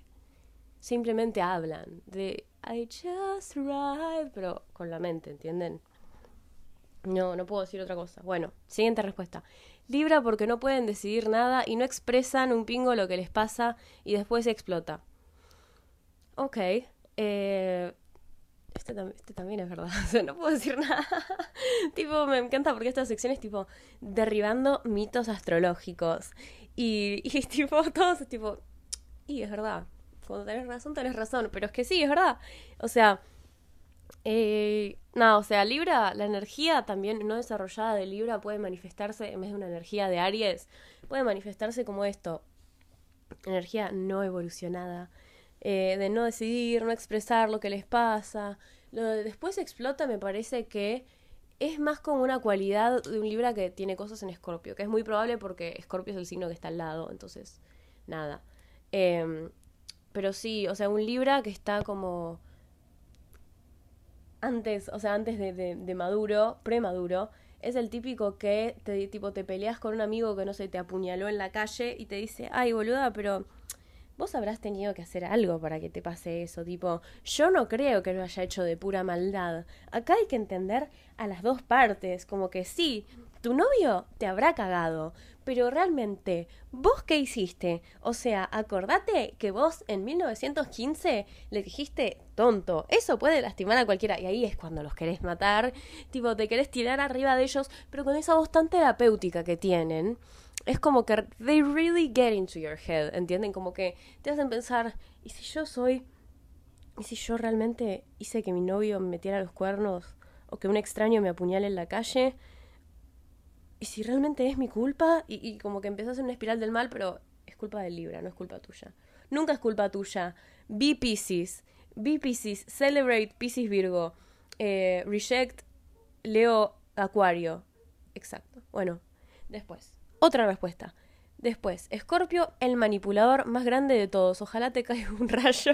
simplemente hablan de I just ride, pero con la mente, ¿entienden? No, no puedo decir otra cosa. Bueno, siguiente respuesta. Libra porque no pueden decidir nada y no expresan un pingo lo que les pasa y después explota. Ok. Eh, este, este, también es verdad. [LAUGHS] No puedo decir nada. [LAUGHS] tipo, me encanta porque esta sección es tipo derribando mitos astrológicos. Y [LAUGHS] tipo, todos tipo. Y es verdad cuando tenés razón, tenés razón. Pero es que sí, es verdad. O sea, eh, nada, o sea, Libra, la energía también no desarrollada de Libra puede manifestarse, en vez de una energía de Aries, puede manifestarse como esto. Energía no evolucionada. Eh, de no decidir, no expresar lo que les pasa. Lo de después explota me parece que es más como una cualidad de un Libra que tiene cosas en Escorpio, que es muy probable porque Escorpio es el signo que está al lado, entonces, nada. Eh, pero sí, o sea, un Libra que está como antes, o sea, antes de, de, de maduro, premaduro, es el típico que te, tipo, te peleas con un amigo que no sé, te apuñaló en la calle y te dice, ay, boluda, pero vos habrás tenido que hacer algo para que te pase eso, tipo, yo no creo que lo haya hecho de pura maldad. Acá hay que entender a las dos partes, como que sí, tu novio te habrá cagado, pero realmente, ¿vos qué hiciste? O sea, acordate que vos en 1915 le dijiste tonto. Eso puede lastimar a cualquiera. Y ahí es cuando los querés matar. Tipo, te querés tirar arriba de ellos, pero con esa voz tan terapéutica que tienen. Es como que they really get into your head, ¿entienden? Como que te hacen pensar, ¿y si yo soy... ¿Y si yo realmente hice que mi novio me metiera los cuernos? ¿O que un extraño me apuñale en la calle? ¿Y si realmente es mi culpa? Y, como que empezás en una espiral del mal, pero es culpa del Libra, no es culpa tuya. Nunca es culpa tuya. Be Pisces. Be Pisces. Celebrate Pisces Virgo. Eh, reject Leo Acuario. Exacto. Bueno, después. Otra respuesta. Después, Escorpio, el manipulador más grande de todos. Ojalá te caiga un [LAUGHS] rayo.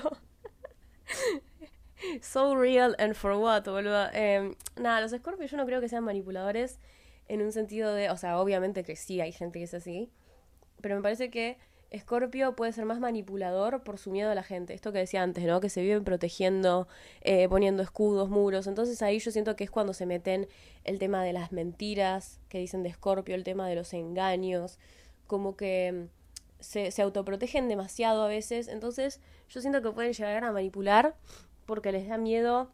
so real and for what, boludo. Eh, nada, los Escorpios yo no creo que sean manipuladores en un sentido de, o sea, obviamente que sí hay gente que es así, pero me parece que Scorpio puede ser más manipulador por su miedo a la gente. Esto que decía antes, ¿no? Que se viven protegiendo, eh, poniendo escudos, muros. Entonces ahí yo siento que es cuando se meten el tema de las mentiras que dicen de Scorpio, el tema de los engaños, como que mm, se, se autoprotegen demasiado a veces. Entonces yo siento que pueden llegar a manipular porque les da miedo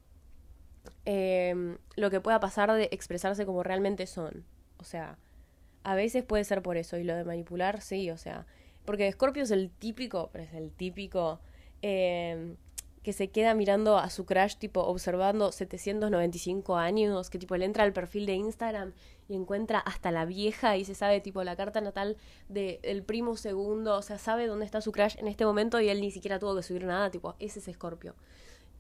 em, lo que pueda pasar de expresarse como realmente son. O sea, a veces puede ser por eso. Y lo de manipular, sí, o sea. Porque Scorpio es el típico, pero es el típico em, que se queda mirando a su crush, tipo, observando 795 años, que tipo le entra al perfil de Instagram y encuentra hasta la vieja y se sabe, tipo, la carta natal del primo segundo, o sea, sabe dónde está su crush en este momento y él ni siquiera tuvo que subir nada, tipo, ese es Scorpio,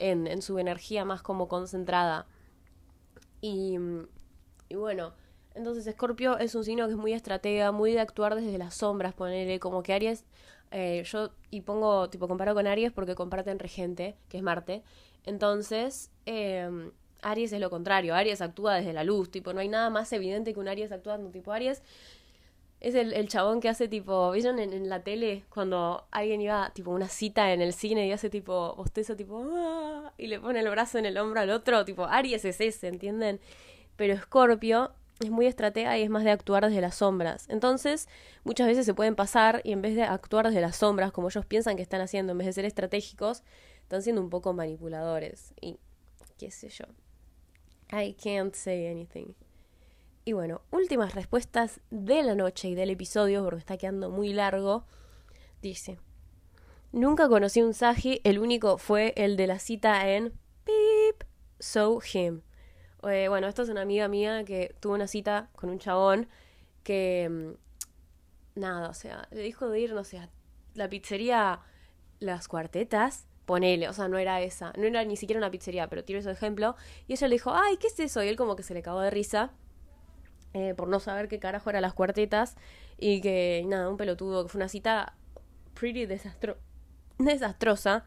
en, en su energía más como concentrada. Y, y bueno, entonces Scorpio es un signo que es muy estratega, muy de actuar desde las sombras, ponerle como que Aries eh, yo, y pongo, tipo, comparo con Aries porque comparten regente, que es Marte. Entonces, eh, Aries es lo contrario. Aries actúa desde la luz, tipo, no hay nada más evidente que un Aries actuando. Tipo, Aries es el, el chabón que hace, tipo, ¿vieron en, la tele cuando alguien iba, tipo, una cita en el cine y hace, tipo, bostezo, tipo, ¡Ah! y le pone el brazo en el hombro al otro? Tipo, Aries es ese, ¿entienden? Pero Scorpio es muy estratega y es más de actuar desde las sombras. Entonces, muchas veces se pueden pasar y en vez de actuar desde las sombras, como ellos piensan que están haciendo, en vez de ser estratégicos, están siendo un poco manipuladores. Y qué sé yo. I can't say anything. Y bueno, últimas respuestas de la noche y del episodio, porque está quedando muy largo. Dice, nunca conocí un Saji, el único fue el de la cita en Beep, So Him. Eh, bueno, esta es una amiga mía que tuvo una cita con un chabón que. Mm, nada, o sea, le dijo de ir, no sé, a la pizzería Las Cuartetas. Ponele, o sea, no era esa, no era ni siquiera una pizzería, pero tiro ese ejemplo. Y ella le dijo, ay, ¿qué es eso? Y él como que se le cagó de risa eh, por no saber qué carajo eran las cuartetas. Y que, nada, un pelotudo, que fue una cita pretty desastro desastrosa.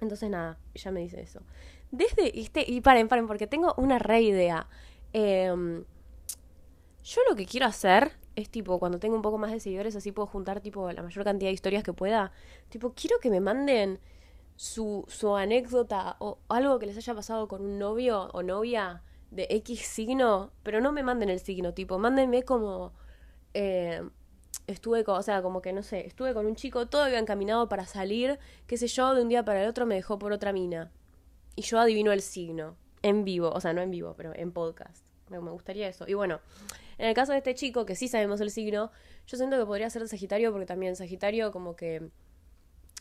Entonces, nada, ella me dice eso. Desde este, y paren, paren, porque tengo una re idea. Em, yo lo que quiero hacer es tipo, cuando tengo un poco más de seguidores, así puedo juntar tipo la mayor cantidad de historias que pueda. Tipo, quiero que me manden su, su anécdota o algo que les haya pasado con un novio o novia de X signo, pero no me manden el signo, tipo, mándenme como eh, estuve con, o sea, como que no sé, estuve con un chico, todo había encaminado para salir, qué sé yo, de un día para el otro me dejó por otra mina y yo adivino el signo en vivo, o sea, no en vivo, pero en podcast. Me, gustaría eso. Y bueno, en el caso de este chico, que sí sabemos el signo, yo siento que podría ser Sagitario porque también Sagitario como que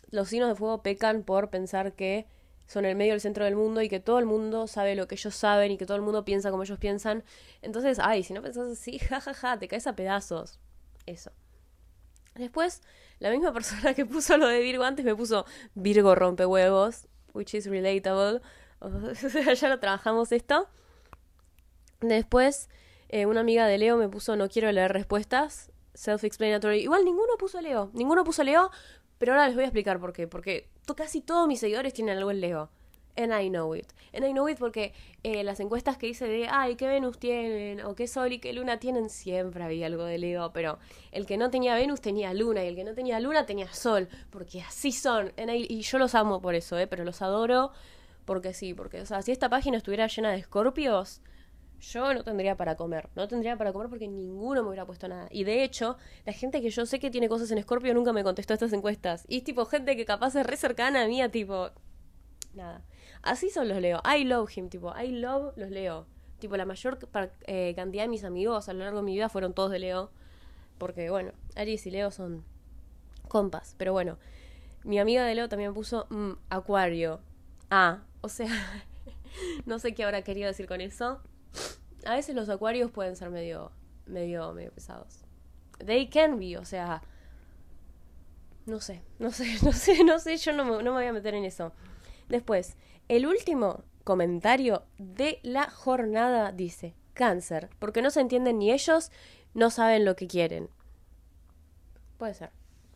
los signos de fuego pecan por pensar que son el medio del centro del mundo y que todo el mundo sabe lo que ellos saben y que todo el mundo piensa como ellos piensan. Entonces, ay, si no pensás así, [LAUGHS] jajaja, ja, ja, te caes a pedazos. Eso. Después, la misma [LAUGHS] persona que puso lo de Virgo antes me puso Virgo rompehuevos which is relatable. [LAUGHS] ya lo trabajamos esto. Después, eh, una amiga de Leo me puso no quiero leer respuestas. Self-explanatory. Igual ninguno puso Leo. Ninguno puso Leo. Pero ahora les voy a explicar por qué. Porque casi todos mis seguidores tienen algo en Leo. And I know it. And I know it porque eh, las encuestas que hice de, ay, ¿qué Venus tienen? O qué Sol y qué Luna tienen, siempre había algo de Leo. Pero el que no tenía Venus tenía Luna y el que no tenía Luna tenía Sol. Porque así son. y yo los amo por eso, ¿eh? Pero los adoro porque sí. Porque, o sea, si esta página estuviera llena de escorpios, yo no tendría para comer. No tendría para comer porque ninguno me hubiera puesto nada. Y de hecho, la gente que yo sé que tiene cosas en escorpio nunca me contestó estas encuestas. Y es tipo gente que capaz es re cercana a mí, tipo... Nada. Así son los leo. I love him, tipo, I love los leo. Tipo, la mayor eh, cantidad de mis amigos a lo largo de mi vida fueron todos de Leo. Porque, bueno, Aries y Leo son compas. Pero bueno, mi amiga de Leo también puso mm, Acuario. Ah, o sea, [LAUGHS] no sé qué habrá querido decir con eso. A veces los acuarios pueden ser medio, medio, medio pesados. They can be, o sea, no sé, no sé, [LAUGHS] no sé, no sé, yo no me, no me voy a meter en eso. Después, el último comentario de la jornada dice, cáncer, porque no se entienden ni ellos, no saben lo que quieren. Puede ser,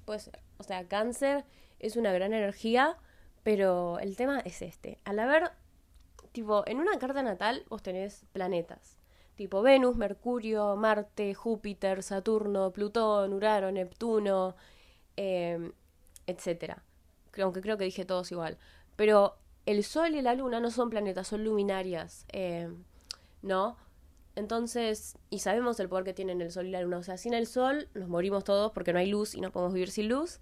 puede ser. O sea, cáncer es una gran energía, pero el tema es este. Al haber, tipo, en una carta natal vos tenés planetas. Tipo Venus, Mercurio, Marte, Júpiter, Saturno, Plutón, Urano, Neptuno, eh, etc. Aunque creo que dije todos igual. Pero el Sol y la Luna no son planetas, son luminarias, eh, ¿no? Entonces, y sabemos el poder que tienen el Sol y la Luna. O sea, sin el Sol nos morimos todos porque no hay luz y no podemos vivir sin luz.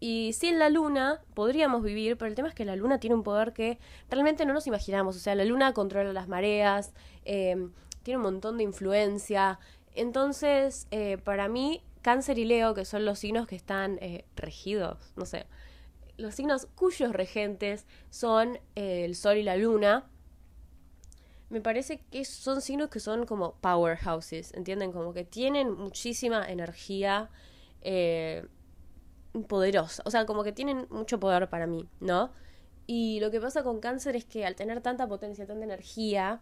Y sin la luna podríamos vivir, pero el tema es que la luna tiene un poder que realmente no nos imaginamos. O sea, la luna controla las mareas, eh, tiene un montón de influencia. Entonces, eh, para mí, Cáncer y Leo, que son los signos que están eh, regidos, no sé, los signos cuyos regentes son el Sol y la Luna, me parece que son signos que son como powerhouses, ¿entienden? Como que tienen muchísima energía poderosa, o sea, como que tienen mucho poder para mí, ¿no? Y lo que pasa con cáncer es que al tener tanta potencia, tanta energía,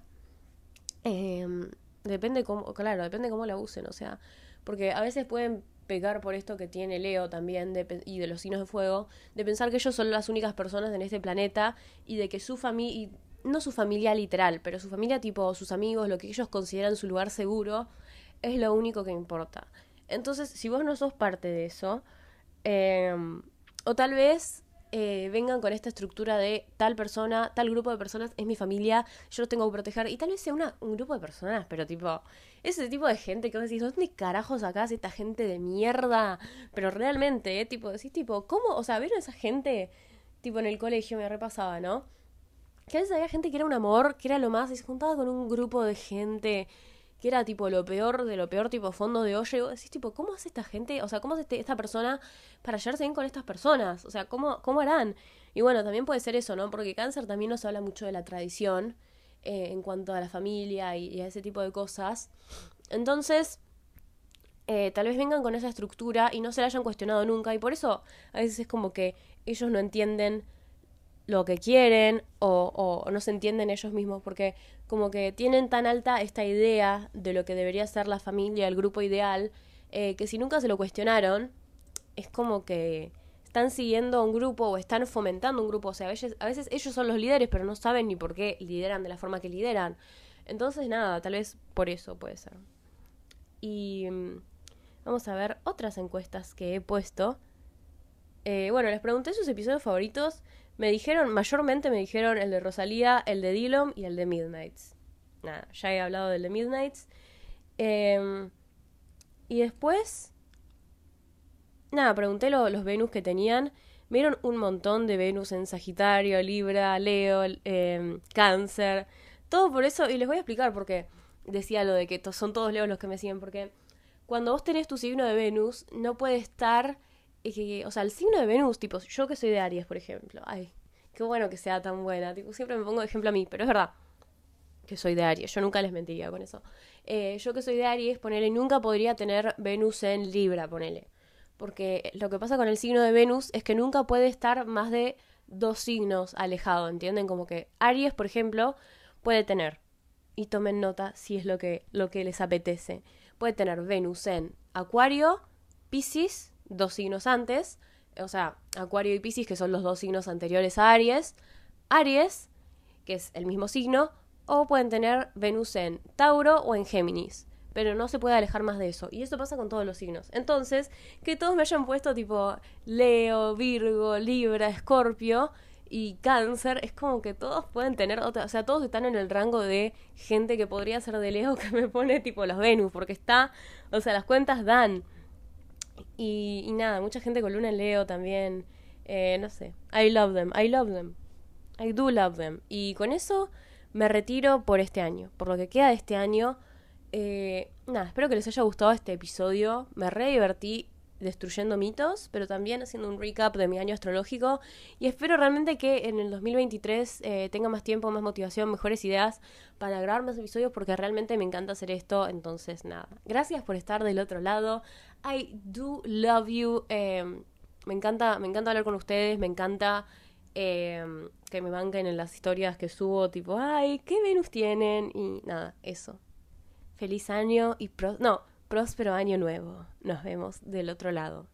em, depende cómo, claro, depende cómo la usen, o sea, porque a veces pueden pegar por esto que tiene Leo también y de los signos de fuego, de pensar que ellos son las únicas personas en este planeta y de que su familia, no su familia literal, pero su familia tipo sus amigos, lo que ellos consideran su lugar seguro, es lo único que importa. Entonces, si vos no sos parte de eso, em, o tal vez eh, vengan con esta estructura de tal persona, tal grupo de personas es mi familia, yo los tengo que proteger, y tal vez sea una, un grupo de personas, pero tipo, ese tipo de gente que vos decís, ¿dónde carajos acá esta gente de mierda? Pero realmente, ¿eh? tipo, decís, tipo, ¿cómo? O sea, ¿vieron esa gente? Tipo, en el colegio me repasaba, ¿no? Que a veces había gente que era un amor, que era lo más, y se juntaba con un grupo de gente que era tipo lo peor de lo peor, tipo fondo de olla. Y vos decís, tipo, ¿cómo hace esta gente? O sea, ¿cómo hace este, esta persona para llevarse bien con estas personas? O sea, ¿cómo, ¿cómo harán? Y bueno, también puede ser eso, ¿no? Porque cáncer también nos habla mucho de la tradición eh, en cuanto a la familia y, a ese tipo de cosas. Entonces, eh, tal vez vengan con esa estructura y no se la hayan cuestionado nunca. Y por eso a veces es como que ellos no entienden lo que quieren o, no se entienden ellos mismos porque como que tienen tan alta esta idea de lo que debería ser la familia, el grupo ideal, eh, que si nunca se lo cuestionaron, es como que están siguiendo un grupo o están fomentando un grupo. O sea, a veces, a veces ellos son los líderes, pero no saben ni por qué lideran de la forma que lideran. Entonces, nada, tal vez por eso puede ser. Y mm, vamos a ver otras encuestas que he puesto. Eh, bueno, les pregunté sus episodios favoritos me dijeron, mayormente me dijeron el de Rosalía, el de Dillon y el de Midnights. Nada, ya he hablado del de Midnights. Em, y después, nada, pregunté los Venus que tenían. Vieron un montón de Venus en Sagitario, Libra, Leo, eh, Cáncer. Todo por eso, y les voy a explicar por qué decía lo de que son todos Leos los que me siguen, porque cuando vos tenés tu signo de Venus, no puede estar que, o sea, el signo de Venus, tipo, yo que soy de Aries, por ejemplo, ay, qué bueno que sea tan buena, tipo, siempre me pongo de ejemplo a mí, pero es verdad que soy de Aries, yo nunca les mentiría con eso. Eh, yo que soy de Aries, ponele, nunca podría tener Venus en Libra, ponele. Porque lo que pasa con el signo de Venus es que nunca puede estar más de dos signos alejados, ¿entienden? Como que Aries, por ejemplo, puede tener, y tomen nota si es lo que, lo que les apetece, puede tener Venus en Acuario, Pisces dos signos antes, o sea, Acuario y Pisces, que son los dos signos anteriores a Aries, Aries, que es el mismo signo, o pueden tener Venus en Tauro o en Géminis, pero no se puede alejar más de eso. Y eso pasa con todos los signos. Entonces, que todos me hayan puesto tipo Leo, Virgo, Libra, Escorpio y Cáncer, es como que todos pueden tener otra, o sea, todos están en el rango de gente que podría ser de Leo [LAUGHS] que me pone tipo los Venus, porque está, o sea, las cuentas dan. Y, nada, mucha gente con luna en Leo también. Eh, no sé. I love them, I love them. I do love them. Y con eso me retiro por este año. Por lo que queda de este año. Eh, nada, espero que les haya gustado este episodio. Me re divertí destruyendo mitos, pero también haciendo un recap de mi año astrológico. Y espero realmente que en el 2023 eh, tenga más tiempo, más motivación, mejores ideas para grabar más episodios porque realmente me encanta hacer esto. Entonces, nada. Gracias por estar del otro lado. I do love you. Em, me encanta, me encanta hablar con ustedes, me encanta em, que me banquen en las historias que subo, tipo, ay, ¿qué Venus tienen? Y nada, eso. Feliz año y pro no, próspero año nuevo. Nos vemos del otro lado.